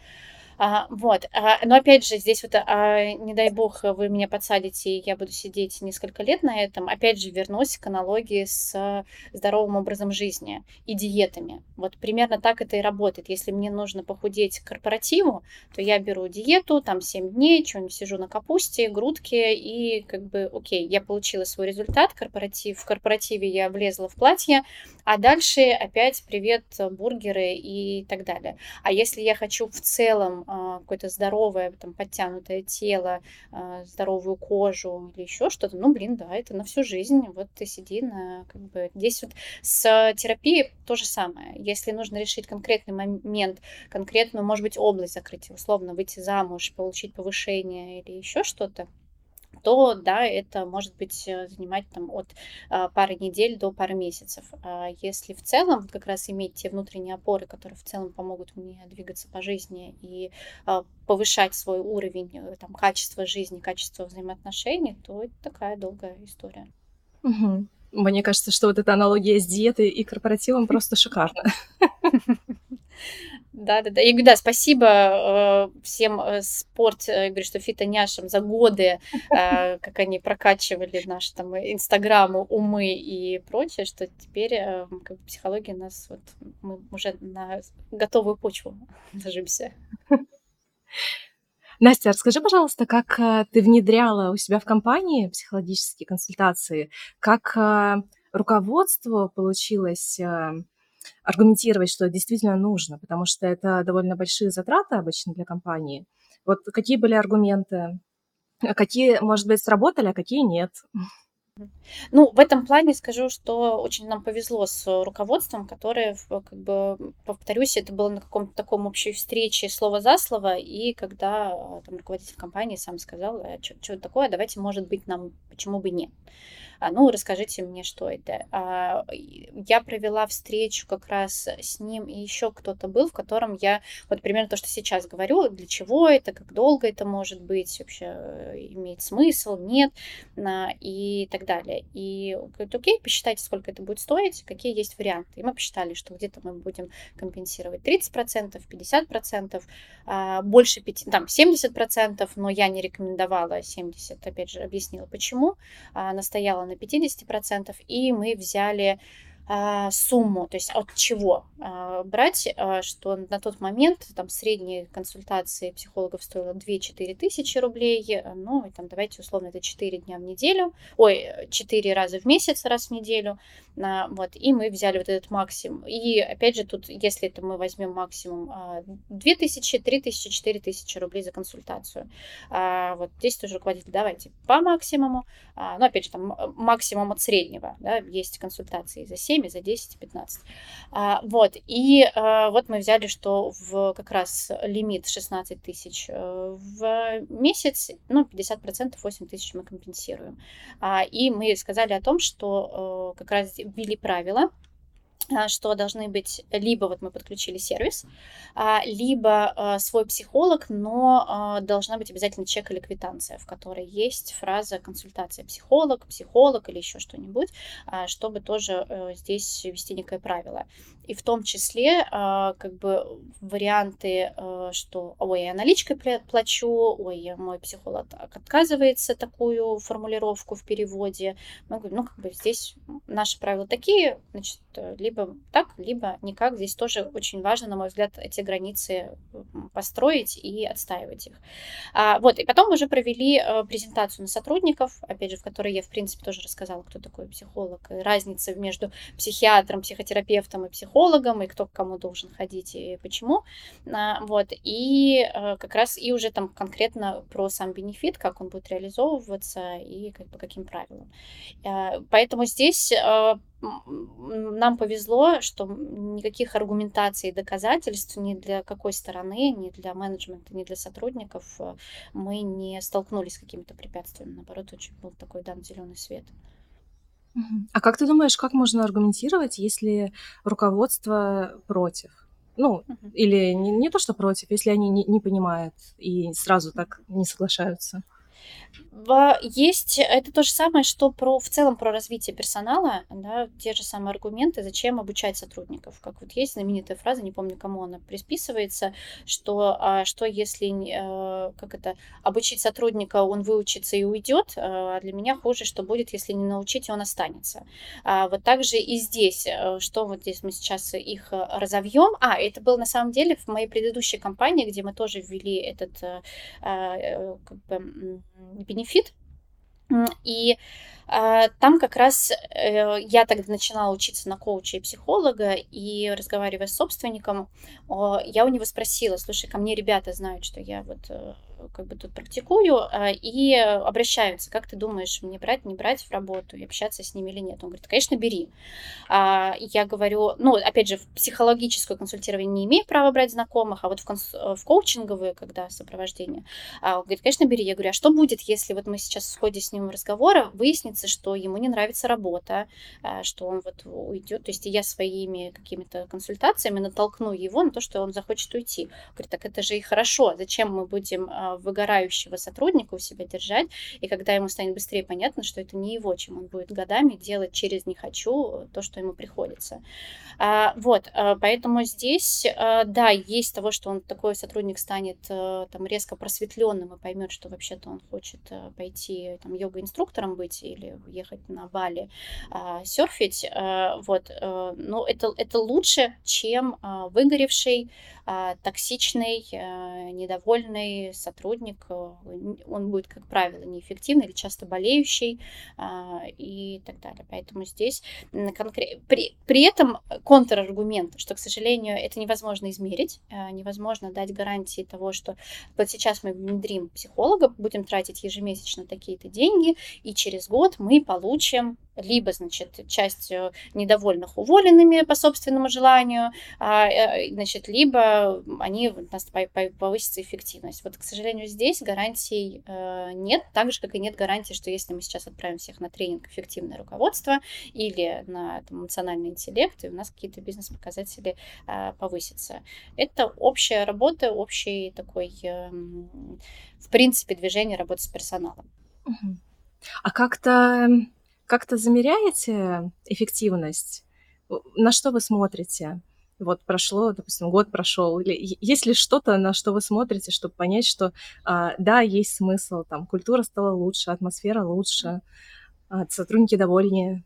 А, вот. А, но опять же, здесь вот, а, не дай бог, вы меня подсадите, и я буду сидеть несколько лет на этом. Опять же, вернусь к аналогии с здоровым образом жизни и диетами. Вот примерно так это и работает. Если мне нужно похудеть к корпоративу, то я беру диету, там 7 дней, что-нибудь сижу на капусте, грудке, и как бы, окей, я получила свой результат, корпоратив, в корпоративе я влезла в платье, а дальше опять привет, бургеры и так далее. А если я хочу в целом а, какое-то здоровое, там, подтянутое тело, а, здоровую кожу или еще что-то, ну, блин, да, это на всю жизнь. Вот ты сиди на, как бы, здесь вот с терапией то же самое. Если нужно решить конкретный момент, конкретную, может быть, область закрыть, условно, выйти замуж, получить повышение или еще что-то, то да, это может быть э, занимать там от а, пары недель до пары месяцев. А если в целом как раз иметь те внутренние опоры, которые в целом помогут мне двигаться по жизни и а, повышать свой уровень э, там, качества жизни, качества взаимоотношений, то это такая долгая история. Угу. Мне кажется, что вот эта аналогия с диетой и корпоративом просто шикарна. Да, да, да. И да, спасибо э, всем э, спорт, э, говорю, что фитоняшам за годы, э, как они прокачивали наши там инстаграмы, умы и прочее, что теперь э, как бы психология нас вот мы уже на готовую почву ложимся. Настя, расскажи, пожалуйста, как э, ты внедряла у себя в компании психологические консультации, как э, руководство получилось э, аргументировать, что действительно нужно, потому что это довольно большие затраты обычно для компании. Вот какие были аргументы? Какие, может быть, сработали, а какие нет? Ну, в этом плане скажу, что очень нам повезло с руководством, которое, как бы, повторюсь, это было на каком-то таком общей встрече слово за слово, и когда а, там руководитель компании сам сказал, а, что такое, давайте, может быть, нам, почему бы нет. А, ну, расскажите мне, что это. А, я провела встречу как раз с ним, и еще кто-то был, в котором я, вот примерно то, что сейчас говорю, для чего это, как долго это может быть, вообще имеет смысл, нет, и так далее. И говорит, окей, посчитайте, сколько это будет стоить, какие есть варианты. И мы посчитали, что где-то мы будем компенсировать 30%, 50%, больше 5, там 70%, но я не рекомендовала 70, опять же, объяснила почему, настояла на 50%, и мы взяли сумму, то есть от чего а, брать, а, что на тот момент там средние консультации психологов стоило 2-4 тысячи рублей, ну, и там давайте условно это 4 дня в неделю, ой, 4 раза в месяц, раз в неделю, вот, и мы взяли вот этот максимум. И опять же тут, если это мы возьмем максимум 2 тысячи, 3 тысячи, 4 тысячи рублей за консультацию. Вот здесь тоже руководитель, давайте по максимуму, ну, опять же, там максимум от среднего, да, есть консультации за 7 7, за 10, 15. А, вот, и а, вот мы взяли, что в как раз лимит 16 тысяч э, в месяц, ну, 50%, 8 тысяч мы компенсируем. А, и мы сказали о том, что э, как раз ввели правила, а, что должны быть либо вот мы подключили сервис, а, либо а, свой психолог, но должна быть обязательно чек или квитанция, в которой есть фраза консультация психолог, психолог или еще что-нибудь, чтобы тоже э, здесь вести некое правило. И в том числе как бы варианты, э, что ой, я наличкой плачу, ой, мой психолог отказывается такую формулировку в переводе. Мы говорим, ну как бы здесь наши правила такие, значит, либо либо так, либо никак. Здесь тоже очень важно, на мой взгляд, эти границы построить и отстаивать их. А, вот, и потом уже провели э, презентацию на сотрудников, опять же, в которой я, в принципе, тоже рассказала, кто такой психолог, и разница между психиатром, психотерапевтом и психологом, и кто к кому должен ходить и почему. А, вот, и э, как раз и уже там конкретно про сам бенефит, как он будет реализовываться и как по каким правилам. Э, поэтому здесь нам повезло, что никаких аргументаций и доказательств ни для какой стороны, ни для менеджмента, ни для сотрудников э, мы не столкнулись с какими-то препятствиями. Наоборот, очень был такой дан зеленый свет. А как ты думаешь, как можно аргументировать, если руководство против? Ну, uh-huh. или не, не то, что против, если они не, не понимают и сразу так не соглашаются? Есть это то же самое, что про, в целом про развитие персонала, да, те же самые аргументы, зачем обучать сотрудников. Как вот есть знаменитая фраза, не помню, кому она присписывается, что, а, что если э, как это, обучить сотрудника, он выучится и уйдет, а для меня хуже, что будет, если не научить, и он останется. А вот также и здесь, э, что вот здесь мы сейчас их э, разовьем. А, это было на самом деле в моей предыдущей компании, где мы тоже ввели этот как бы, бенефит. И э, там как раз э, я тогда начинала учиться на коуча и психолога, и разговаривая с собственником, я у него спросила, слушай, ко мне ребята знают, что я вот э, как бы тут практикую, а, и обращаются, как ты думаешь, мне брать, не брать в работу, и общаться с ними или нет? Он говорит, конечно, бери. А, я говорю, ну, опять же, в психологическое консультирование не имею права брать знакомых, а вот в, конс... в коучинговые, когда сопровождение, он говорит, конечно, бери. Я говорю, а что будет, если вот мы сейчас в ходе с ним разговора выяснится, что ему не нравится работа, что он вот уйдет, то есть я своими какими-то консультациями натолкну его на то, что он захочет уйти. Говорит, так это же и хорошо, зачем мы будем выгорающего сотрудника у себя держать, и когда ему станет быстрее понятно, что это не его, чем он будет годами делать через «не хочу» то, что ему приходится. А, вот, а, поэтому здесь, а, да, есть того, что он такой сотрудник станет там резко просветленным и поймет, что вообще-то он хочет пойти там йога-инструктором быть или ехать на Бали серфить, вот, но это, это лучше, чем выгоревший, токсичный, недовольный сотрудник, он будет, как правило, неэффективный или часто болеющий и так далее. Поэтому здесь конкрет... при, при этом контраргумент, что, к сожалению, это невозможно измерить, невозможно дать гарантии того, что вот сейчас мы внедрим психолога, будем тратить ежемесячно такие-то деньги, и через год мы получим либо, значит, часть э, недовольных уволенными по собственному желанию, а, э, значит, либо они у нас повысится эффективность. Вот, к сожалению, здесь гарантий нет, так же, как и нет гарантии, что если мы сейчас отправим всех на тренинг эффективное руководство или на там, эмоциональный интеллект, и у нас какие-то бизнес-показатели а, повысятся. Это общая работа, общий такой, эм, в принципе, движение работы с персоналом. А как-то как-то замеряете эффективность? На что вы смотрите? Вот прошло, допустим, год прошел, или есть ли что-то, на что вы смотрите, чтобы понять, что а, да, есть смысл, там культура стала лучше, атмосфера лучше, а, сотрудники довольнее?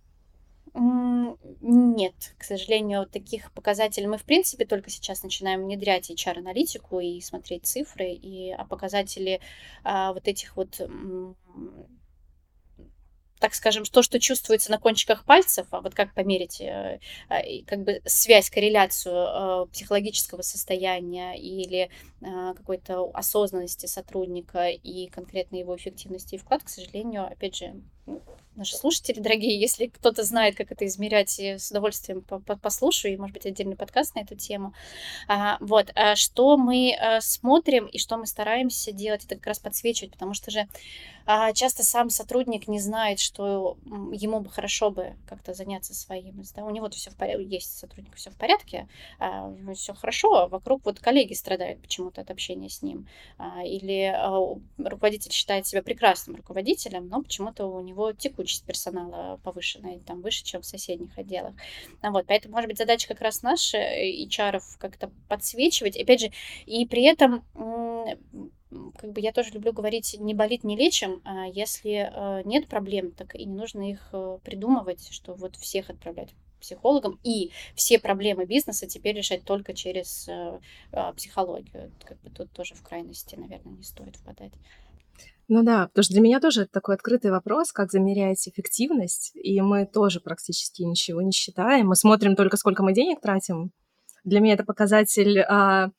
Нет, к сожалению, таких показателей мы, в принципе, только сейчас начинаем внедрять HR-аналитику и смотреть цифры, и а показатели а, вот этих вот так скажем, то, что чувствуется на кончиках пальцев, а вот как померить э, э, как бы связь, корреляцию э, психологического состояния или какой-то осознанности сотрудника и конкретно его эффективности и вклад, к сожалению, опять же, наши слушатели дорогие, если кто-то знает, как это измерять, я с удовольствием послушаю, и, может быть, отдельный подкаст на эту тему. А, вот, а что мы а, смотрим и что мы стараемся делать, это как раз подсвечивать, потому что же часто сам сотрудник не знает, что ему бы хорошо бы как-то заняться своим. Да? У него все в порядке, есть сотрудник, все в порядке, все хорошо, а вокруг вот коллеги страдают почему-то от общения с ним. Или руководитель считает себя прекрасным руководителем, но почему-то у него текучий текучесть персонала повышенная, там выше, чем в соседних отделах. А вот, поэтому, может быть, задача как раз наша, э, как-то подсвечивать. Опять же, и при этом как бы я тоже люблю говорить, не болит, не лечим. А если э, нет проблем, так и не нужно их э, придумывать, что вот всех отправлять психологом, и все проблемы бизнеса теперь решать только через а, психологию. Как бы тут тоже в крайности, наверное, не стоит впадать. Ну да, потому что для меня тоже это такой открытый вопрос, как замерять эффективность, и мы тоже практически ничего не считаем. Мы смотрим только, сколько мы денег тратим. Для меня это показатель а,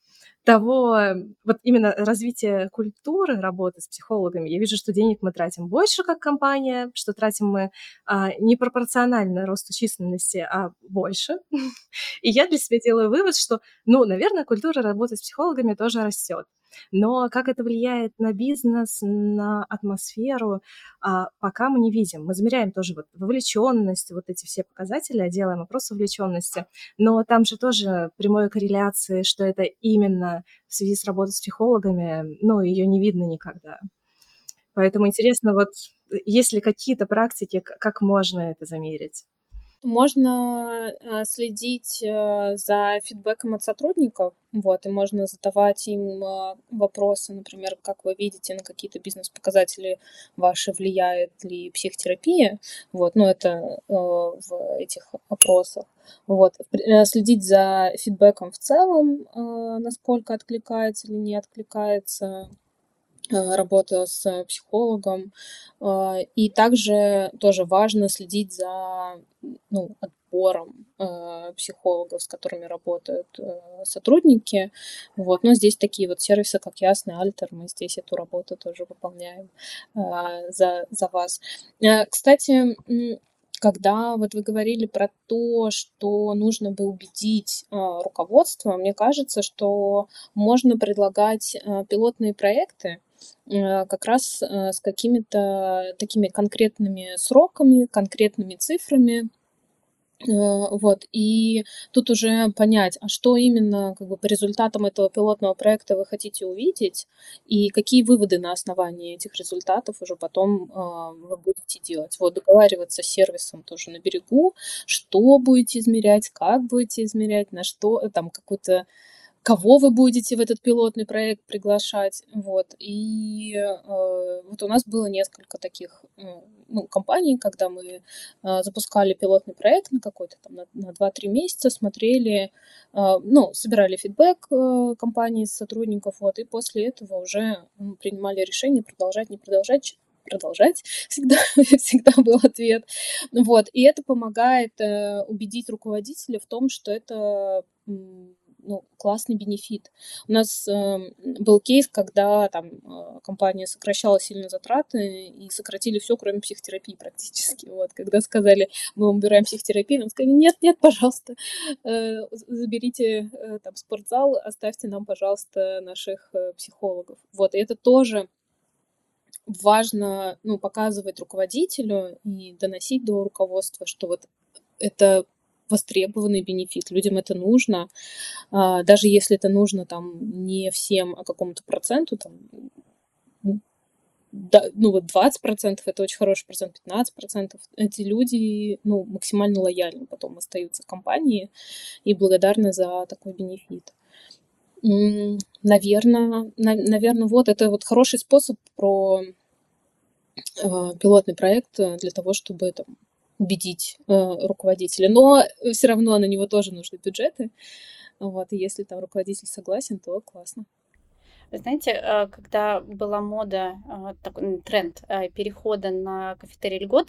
того, вот именно развития культуры работы с психологами. Я вижу, что денег мы тратим больше как компания, что тратим мы а, не пропорционально росту численности, а больше. И я для себя делаю вывод, что, ну, наверное, культура работы с психологами тоже растет. Но как это влияет на бизнес, на атмосферу, а, пока мы не видим. Мы замеряем тоже вот вовлеченность, вот эти все показатели, делаем опрос вовлеченности, но там же тоже прямой корреляции, что это именно в связи с работой с психологами, ну, ее не видно никогда. Поэтому интересно, вот есть ли какие-то практики, как можно это замерить? Можно а, следить э, за фидбэком от сотрудников, вот, и можно задавать им а, вопросы, например, как вы видите, на какие-то бизнес-показатели ваши влияет ли психотерапия, вот, ну, это э, в этих опросах. Вот. Э, следить за фидбэком в целом, насколько откликается или не откликается Э, работа с психологом. Э, и также тоже важно следить за, ну, подбором э, психологов, с которыми работают э, сотрудники. Вот. Но здесь такие вот сервисы, как Ясный, Альтер, мы здесь эту работу тоже выполняем э, за, за вас. Э, кстати, когда вот вы говорили про то, что нужно бы убедить э, руководство, мне кажется, что можно предлагать э, пилотные проекты, э, как раз э, с какими-то такими конкретными сроками, конкретными цифрами, Э, вот, и тут уже понять, а что именно как бы, по результатам этого пилотного проекта вы хотите увидеть, и какие выводы на основании этих результатов уже потом э, вы будете делать. Вот, договариваться с сервисом тоже на берегу, что будете измерять, как будете измерять, на что, там, какой-то кого вы будете в этот пилотный проект приглашать. Вот. И э, вот у нас было несколько таких э, ну, компаний, когда мы э, запускали пилотный проект на какой-то там на, на 2-3 месяца, смотрели, э, ну, собирали фидбэк э, компании, сотрудников, вот, и после этого уже ну, принимали решение продолжать, не продолжать, продолжать, всегда, всегда был ответ. Вот, и это помогает э, убедить руководителя в том, что это ну, классный бенефит. У нас э, был кейс, когда там э, компания сокращала сильно затраты и сократили все, кроме психотерапии практически. Вот, когда сказали, мы убираем психотерапию, нам сказали, нет, нет, пожалуйста, э, заберите э, там спортзал, оставьте нам, пожалуйста, наших э, психологов. Вот, и это тоже важно ну, показывать руководителю и доносить до руководства, что вот это востребованный бенефит, людям это нужно, а, даже если это нужно там не всем, а какому-то проценту, там, да, ну вот 20% это очень хороший процент, 15% эти люди ну, максимально лояльны потом остаются компании и благодарны за такой бенефит. Наверное, на, наверное, вот это вот хороший способ про э, пилотный проект для того, чтобы там, убедить э, руководителя. Но все равно на него тоже нужны бюджеты. Вот, и если там руководитель согласен, то классно. Вы знаете, э, когда была мода, э, такой тренд э, перехода на кафетерий льгот,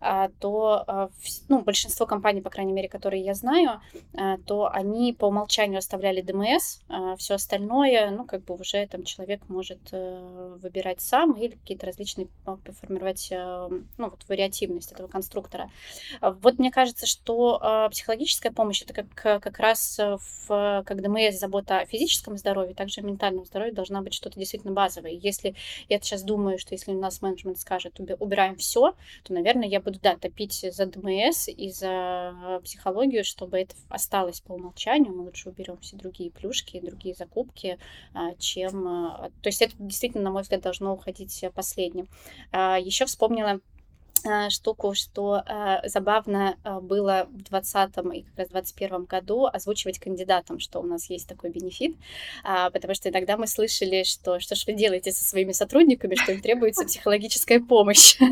а, то а, ну, большинство компаний, по крайней мере, которые я знаю, а, то они по умолчанию оставляли ДМС, все остальное, ну, как бы уже там человек может выбирать сам или какие-то различные формировать, ну, вот вариативность этого конструктора. Вот мне кажется, что психологическая помощь это как, как раз в, как ДМС забота о физическом здоровье, также о ментальном здоровье должна быть что-то действительно базовое. Если я сейчас думаю, что если у нас менеджмент скажет, убираем все, то, наверное, я буду, да, топить за ДМС и за психологию, чтобы это осталось по умолчанию. Мы лучше уберем все другие плюшки, другие закупки, а, чем... А, то есть это действительно, на мой взгляд, должно уходить последним. А, Еще вспомнила Э, штуку, что э, забавно э, было в 2020 и как раз 2021 году озвучивать кандидатам, что у нас есть такой бенефит, э, потому что иногда мы слышали, что что ж вы делаете со своими сотрудниками, что им требуется психологическая помощь.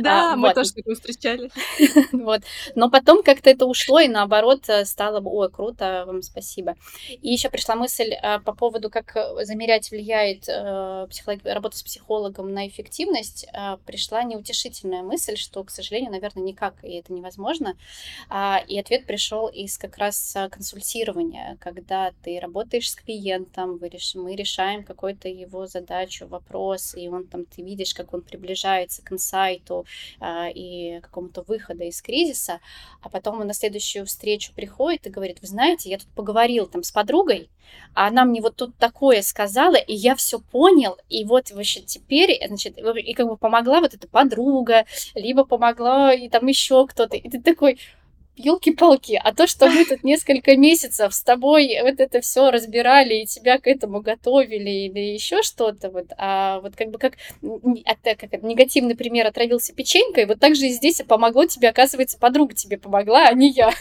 Да, а, мы вот. тоже такое встречали. Вот. Но потом как-то это ушло, и наоборот э, стало ой, круто, вам спасибо. И еще пришла мысль э, по поводу, как замерять влияет э, психолог... работа с психологом на эффективность. Э, пришла неутешительная мысль, что, к сожалению, наверное, никак и это невозможно. А, и ответ пришел из как раз а, консультирования, когда ты работаешь с клиентом, мы решаем какую-то его задачу, вопрос, и он там, ты видишь, как он приближается к инсайту а, и какому-то выходу из кризиса, а потом он на следующую встречу приходит и говорит, вы знаете, я тут поговорил там с подругой, а она мне вот тут такое сказала, и я все понял, и вот вообще теперь, значит, и как бы помогла вот эта подруга, либо помогла и там еще кто-то, и ты такой, елки-палки, а то, что мы тут несколько месяцев с тобой вот это все разбирали и тебя к этому готовили или еще что-то, вот, а вот как бы как, это, как это, негативный пример отравился печенькой, вот так же и здесь помогло тебе, оказывается, подруга тебе помогла, а не я.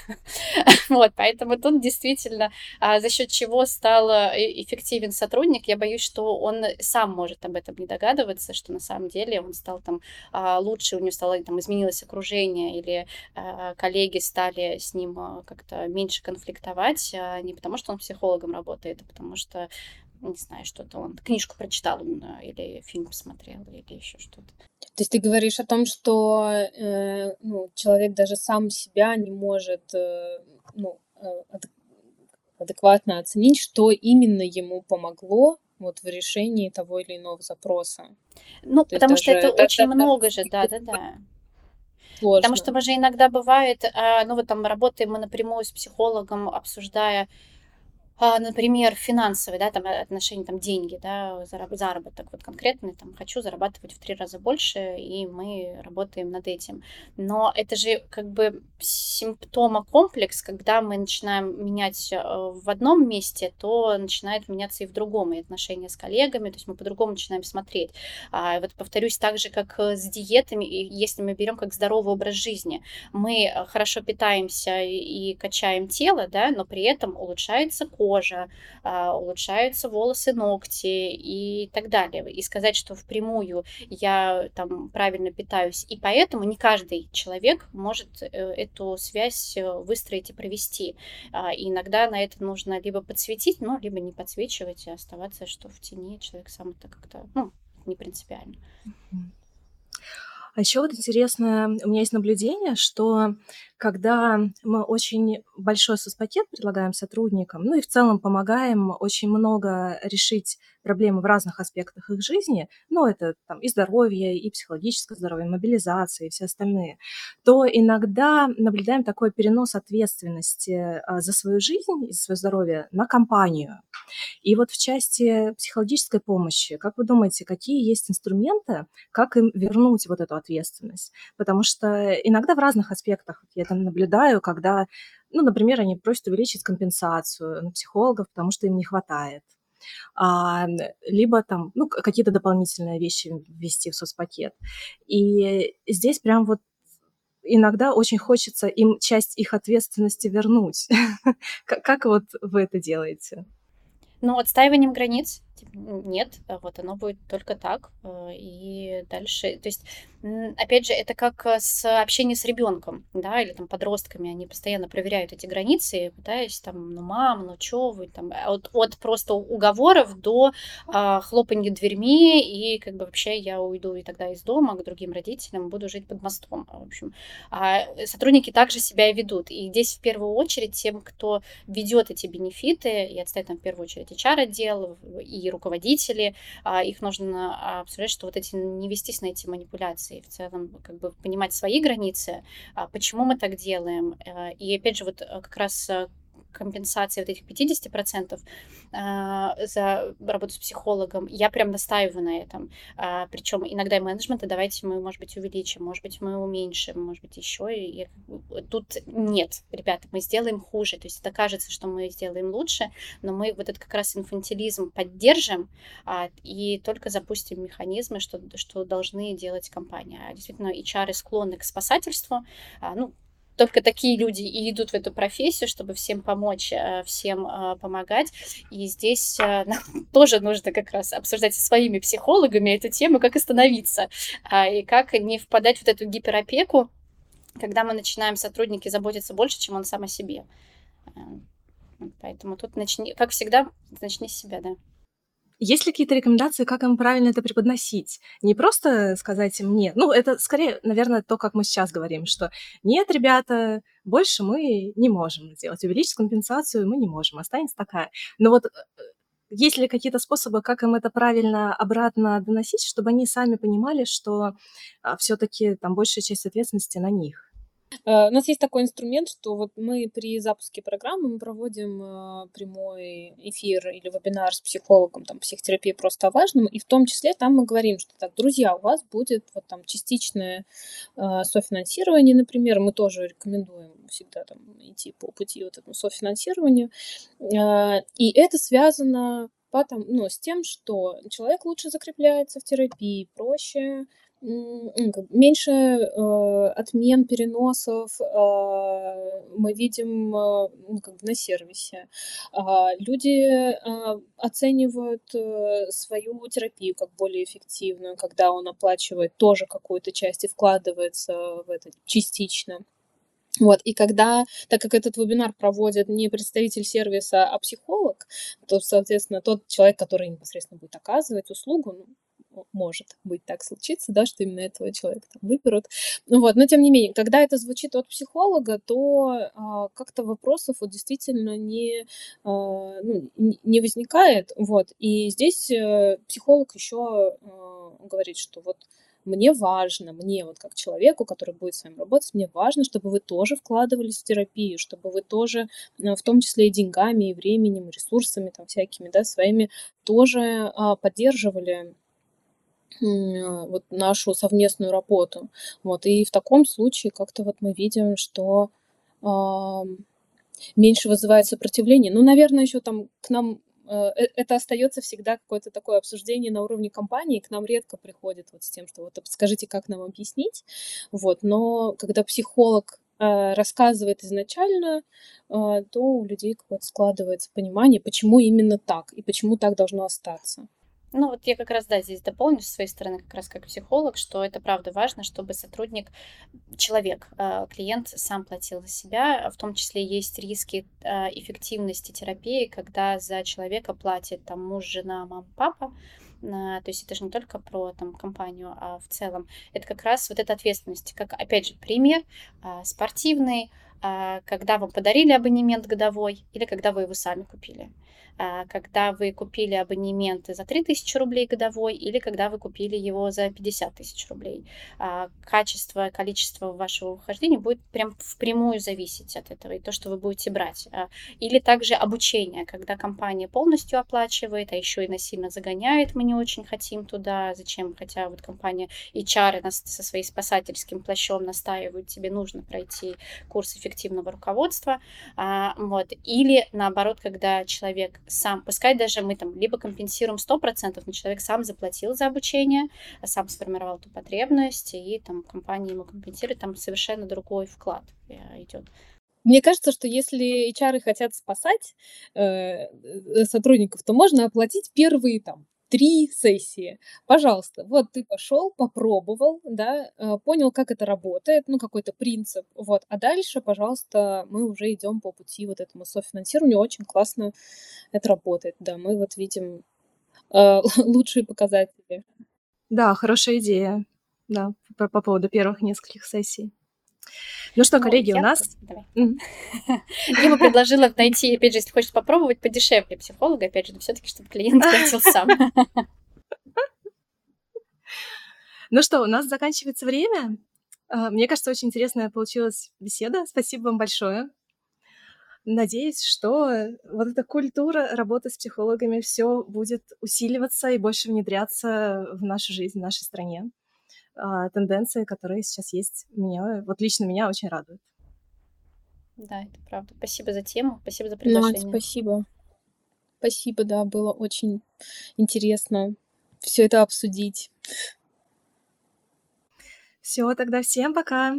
Вот, поэтому тут действительно а, за счет чего стал э, эффективен сотрудник, я боюсь, что он сам может об этом не догадываться, что на самом деле он стал там а, лучше, у него стало там изменилось окружение или а, коллеги стали стали с ним а, как-то меньше конфликтовать, а не потому что он психологом работает, а потому что не знаю, что-то он, книжку прочитал или фильм посмотрел, или еще что-то. То есть ты говоришь о том, что э, ну, человек даже сам себя не может э, ну, э, адекватно оценить, что именно ему помогло вот в решении того или иного запроса. Ну, То потому что это, это очень это, много же, да-да-да. Сложно. Потому что мы же иногда бывает, а, ну вот там работаем мы напрямую с психологом, обсуждая а, например, финансовые, да, там отношения, там деньги, да, заработок вот конкретный, там хочу зарабатывать в три раза больше, и мы работаем над этим. Но это же как бы симптомокомплекс, когда мы начинаем менять э, в одном месте, то начинает меняться и в другом, и отношения с коллегами, то есть мы по-другому начинаем смотреть. А вот повторюсь, так же, как э, с диетами, если мы берем как здоровый образ жизни, мы э, хорошо питаемся и качаем тело, да, но при этом улучшается кожа, а, улучшаются волосы, ногти и так далее. И сказать, что впрямую я там правильно питаюсь, и поэтому не каждый человек может э, эту связь э, выстроить и провести. А, и иногда на это нужно либо подсветить, ну, либо не подсвечивать и оставаться, что в тени человек сам это как-то, ну, не принципиально. А еще вот интересно, у меня есть наблюдение, что когда мы очень большой соцпакет предлагаем сотрудникам, ну и в целом помогаем очень много решить проблемы в разных аспектах их жизни, ну это там и здоровье, и психологическое здоровье, мобилизация и все остальные, то иногда наблюдаем такой перенос ответственности а, за свою жизнь и за свое здоровье на компанию. И вот в части психологической помощи, как вы думаете, какие есть инструменты, как им вернуть вот эту ответственность? Потому что иногда в разных аспектах, я это наблюдаю, когда, ну, например, они просят увеличить компенсацию на психологов, потому что им не хватает. А, либо там, ну, какие-то дополнительные вещи ввести в соцпакет. И здесь прям вот иногда очень хочется им часть их ответственности вернуть. Как вот вы это делаете? Ну, отстаиванием границ нет, вот оно будет только так. Э, и дальше, то есть опять же, это как э, с общением с ребенком, да, или там подростками, они постоянно проверяют эти границы, пытаясь там, ну, мам, ну, чё вы, там, а от, от просто уговоров до а, хлопанья дверьми, и как бы вообще я уйду и тогда из дома к другим родителям, буду жить под мостом, в общем. А сотрудники также себя ведут, и здесь в первую очередь тем, кто ведет эти бенефиты, и отставить там в первую очередь HR-отдел и руководители, а, их нужно обсуждать, что вот эти, не вестись на эти манипуляции, и в целом как бы понимать свои границы, а, почему мы так делаем. Э, и опять же, вот э, как раз э, компенсации вот этих 50% э, за работу с психологом, я прям настаиваю на этом. А, Причем иногда и менеджмента давайте мы, может быть, увеличим, может быть, мы уменьшим, может быть, еще. И тут нет, ребята, мы сделаем хуже. То есть это кажется, что мы сделаем лучше, но мы вот этот как раз инфантилизм поддержим а, и только запустим механизмы, что, что должны делать компании. А действительно, HR склонны к спасательству. А, ну, только такие люди и идут в эту профессию, чтобы всем помочь, э, всем э, помогать. И здесь э, нам тоже нужно как раз обсуждать со своими психологами эту тему, как остановиться а, и как не впадать в эту гиперопеку, когда мы начинаем сотрудники заботиться больше, чем он сам о себе. Поэтому тут начни, как всегда, начни с себя, да. Есть ли какие-то рекомендации, как им правильно это преподносить? Не просто сказать им «нет». Ну, это скорее, наверное, то, как мы сейчас говорим, что «нет, ребята, больше мы не можем сделать. Увеличить компенсацию мы не можем, останется такая». Но вот э, есть ли какие-то способы, как им это правильно обратно доносить, чтобы они сами понимали, что а, все-таки там большая часть ответственности на них? Э, у нас есть такой инструмент, что вот мы при запуске программы мы проводим э, прямой эфир или вебинар с психологом, там, психотерапии просто о важном, и в том числе там мы говорим, что так, друзья, у вас будет вот там частичное э, софинансирование, например, мы тоже рекомендуем всегда там идти по пути вот этому софинансированию, и это связано потом, ну, с тем, что человек лучше закрепляется в терапии, проще меньше э, отмен, переносов э, мы видим э, ну, как бы на сервисе. Э, люди э, оценивают э, свою терапию как более эффективную, когда он оплачивает тоже какую-то часть и вкладывается в это частично. Вот, и когда, так как этот вебинар проводит не представитель сервиса, а психолог, то, соответственно, тот человек, который непосредственно будет оказывать услугу, ну, может быть так случиться, да, что именно этого человека там выберут. Ну вот, но тем не менее, когда это звучит от психолога, то а, как-то вопросов вот действительно не, а, ну, не возникает, вот. И здесь а, психолог еще а, говорит, что вот мне важно, мне вот как человеку, который будет с вами работать, мне важно, чтобы вы тоже вкладывались в терапию, чтобы вы тоже, в том числе и деньгами, и временем, и ресурсами там всякими, да, своими, тоже а, поддерживали вот нашу совместную работу. Вот, и в таком случае как-то вот мы видим, что а, меньше вызывает сопротивление. Ну, наверное, еще там к нам э, э, это остается всегда какое-то такое обсуждение на уровне компании, к нам редко приходит вот с тем, что вот скажите, как нам объяснить, вот, но когда психолог э, рассказывает изначально, то у людей какое-то складывается понимание, почему именно так и почему так должно остаться. Ну, вот я как раз, да, здесь дополню с своей стороны, как раз как психолог, что это правда важно, чтобы сотрудник, человек, э, клиент сам платил за себя. В том числе есть риски э, эффективности терапии, когда за человека платит там муж, жена, мама, папа. Э, то есть это же не только про там, компанию, а в целом. Это как раз вот эта ответственность, как, опять же, пример спортивный, когда вам подарили абонемент годовой или когда вы его сами купили. А, когда вы купили абонемент за 3000 рублей годовой или когда вы купили его за 50 тысяч рублей. А, качество, количество вашего ухождения будет прям впрямую зависеть от этого и то, что вы будете брать. А, или также обучение, когда компания полностью оплачивает, а еще и насильно загоняет, мы не очень хотим туда, зачем, хотя вот компания HR со своим спасательским плащом настаивают, тебе нужно пройти курс эффективного руководства, вот, или наоборот, когда человек сам, пускай даже мы там либо компенсируем 100%, но человек сам заплатил за обучение, сам сформировал эту потребность, и там компания ему компенсирует, там совершенно другой вклад э, идет. Мне кажется, что если HR хотят спасать э, э, сотрудников, то можно оплатить первые там три сессии. Пожалуйста, вот ты пошел, попробовал, да, э, понял, как это работает, ну, какой-то принцип, вот. А дальше, пожалуйста, мы уже идем по пути вот этому софинансированию. Очень классно это работает, да. Мы вот видим э, лучшие показатели. Да, хорошая идея, да, по, по поводу первых нескольких сессий. Ну что, коллеги, у нас... Дима предложила найти, опять же, если хочешь попробовать, подешевле психолога, опять же, все таки чтобы клиент платил сам. Ну что, у нас заканчивается время. А, мне кажется, очень интересная получилась беседа. Спасибо вам большое. Надеюсь, что вот эта культура работы с психологами все будет усиливаться и больше внедряться в нашу жизнь, в нашей стране а, тенденции, которые сейчас есть, меня, вот лично меня очень радуют. Да, это правда. Спасибо за тему, спасибо за приглашение. Надь, спасибо. Спасибо, да, было очень интересно все это обсудить. Все, тогда всем пока.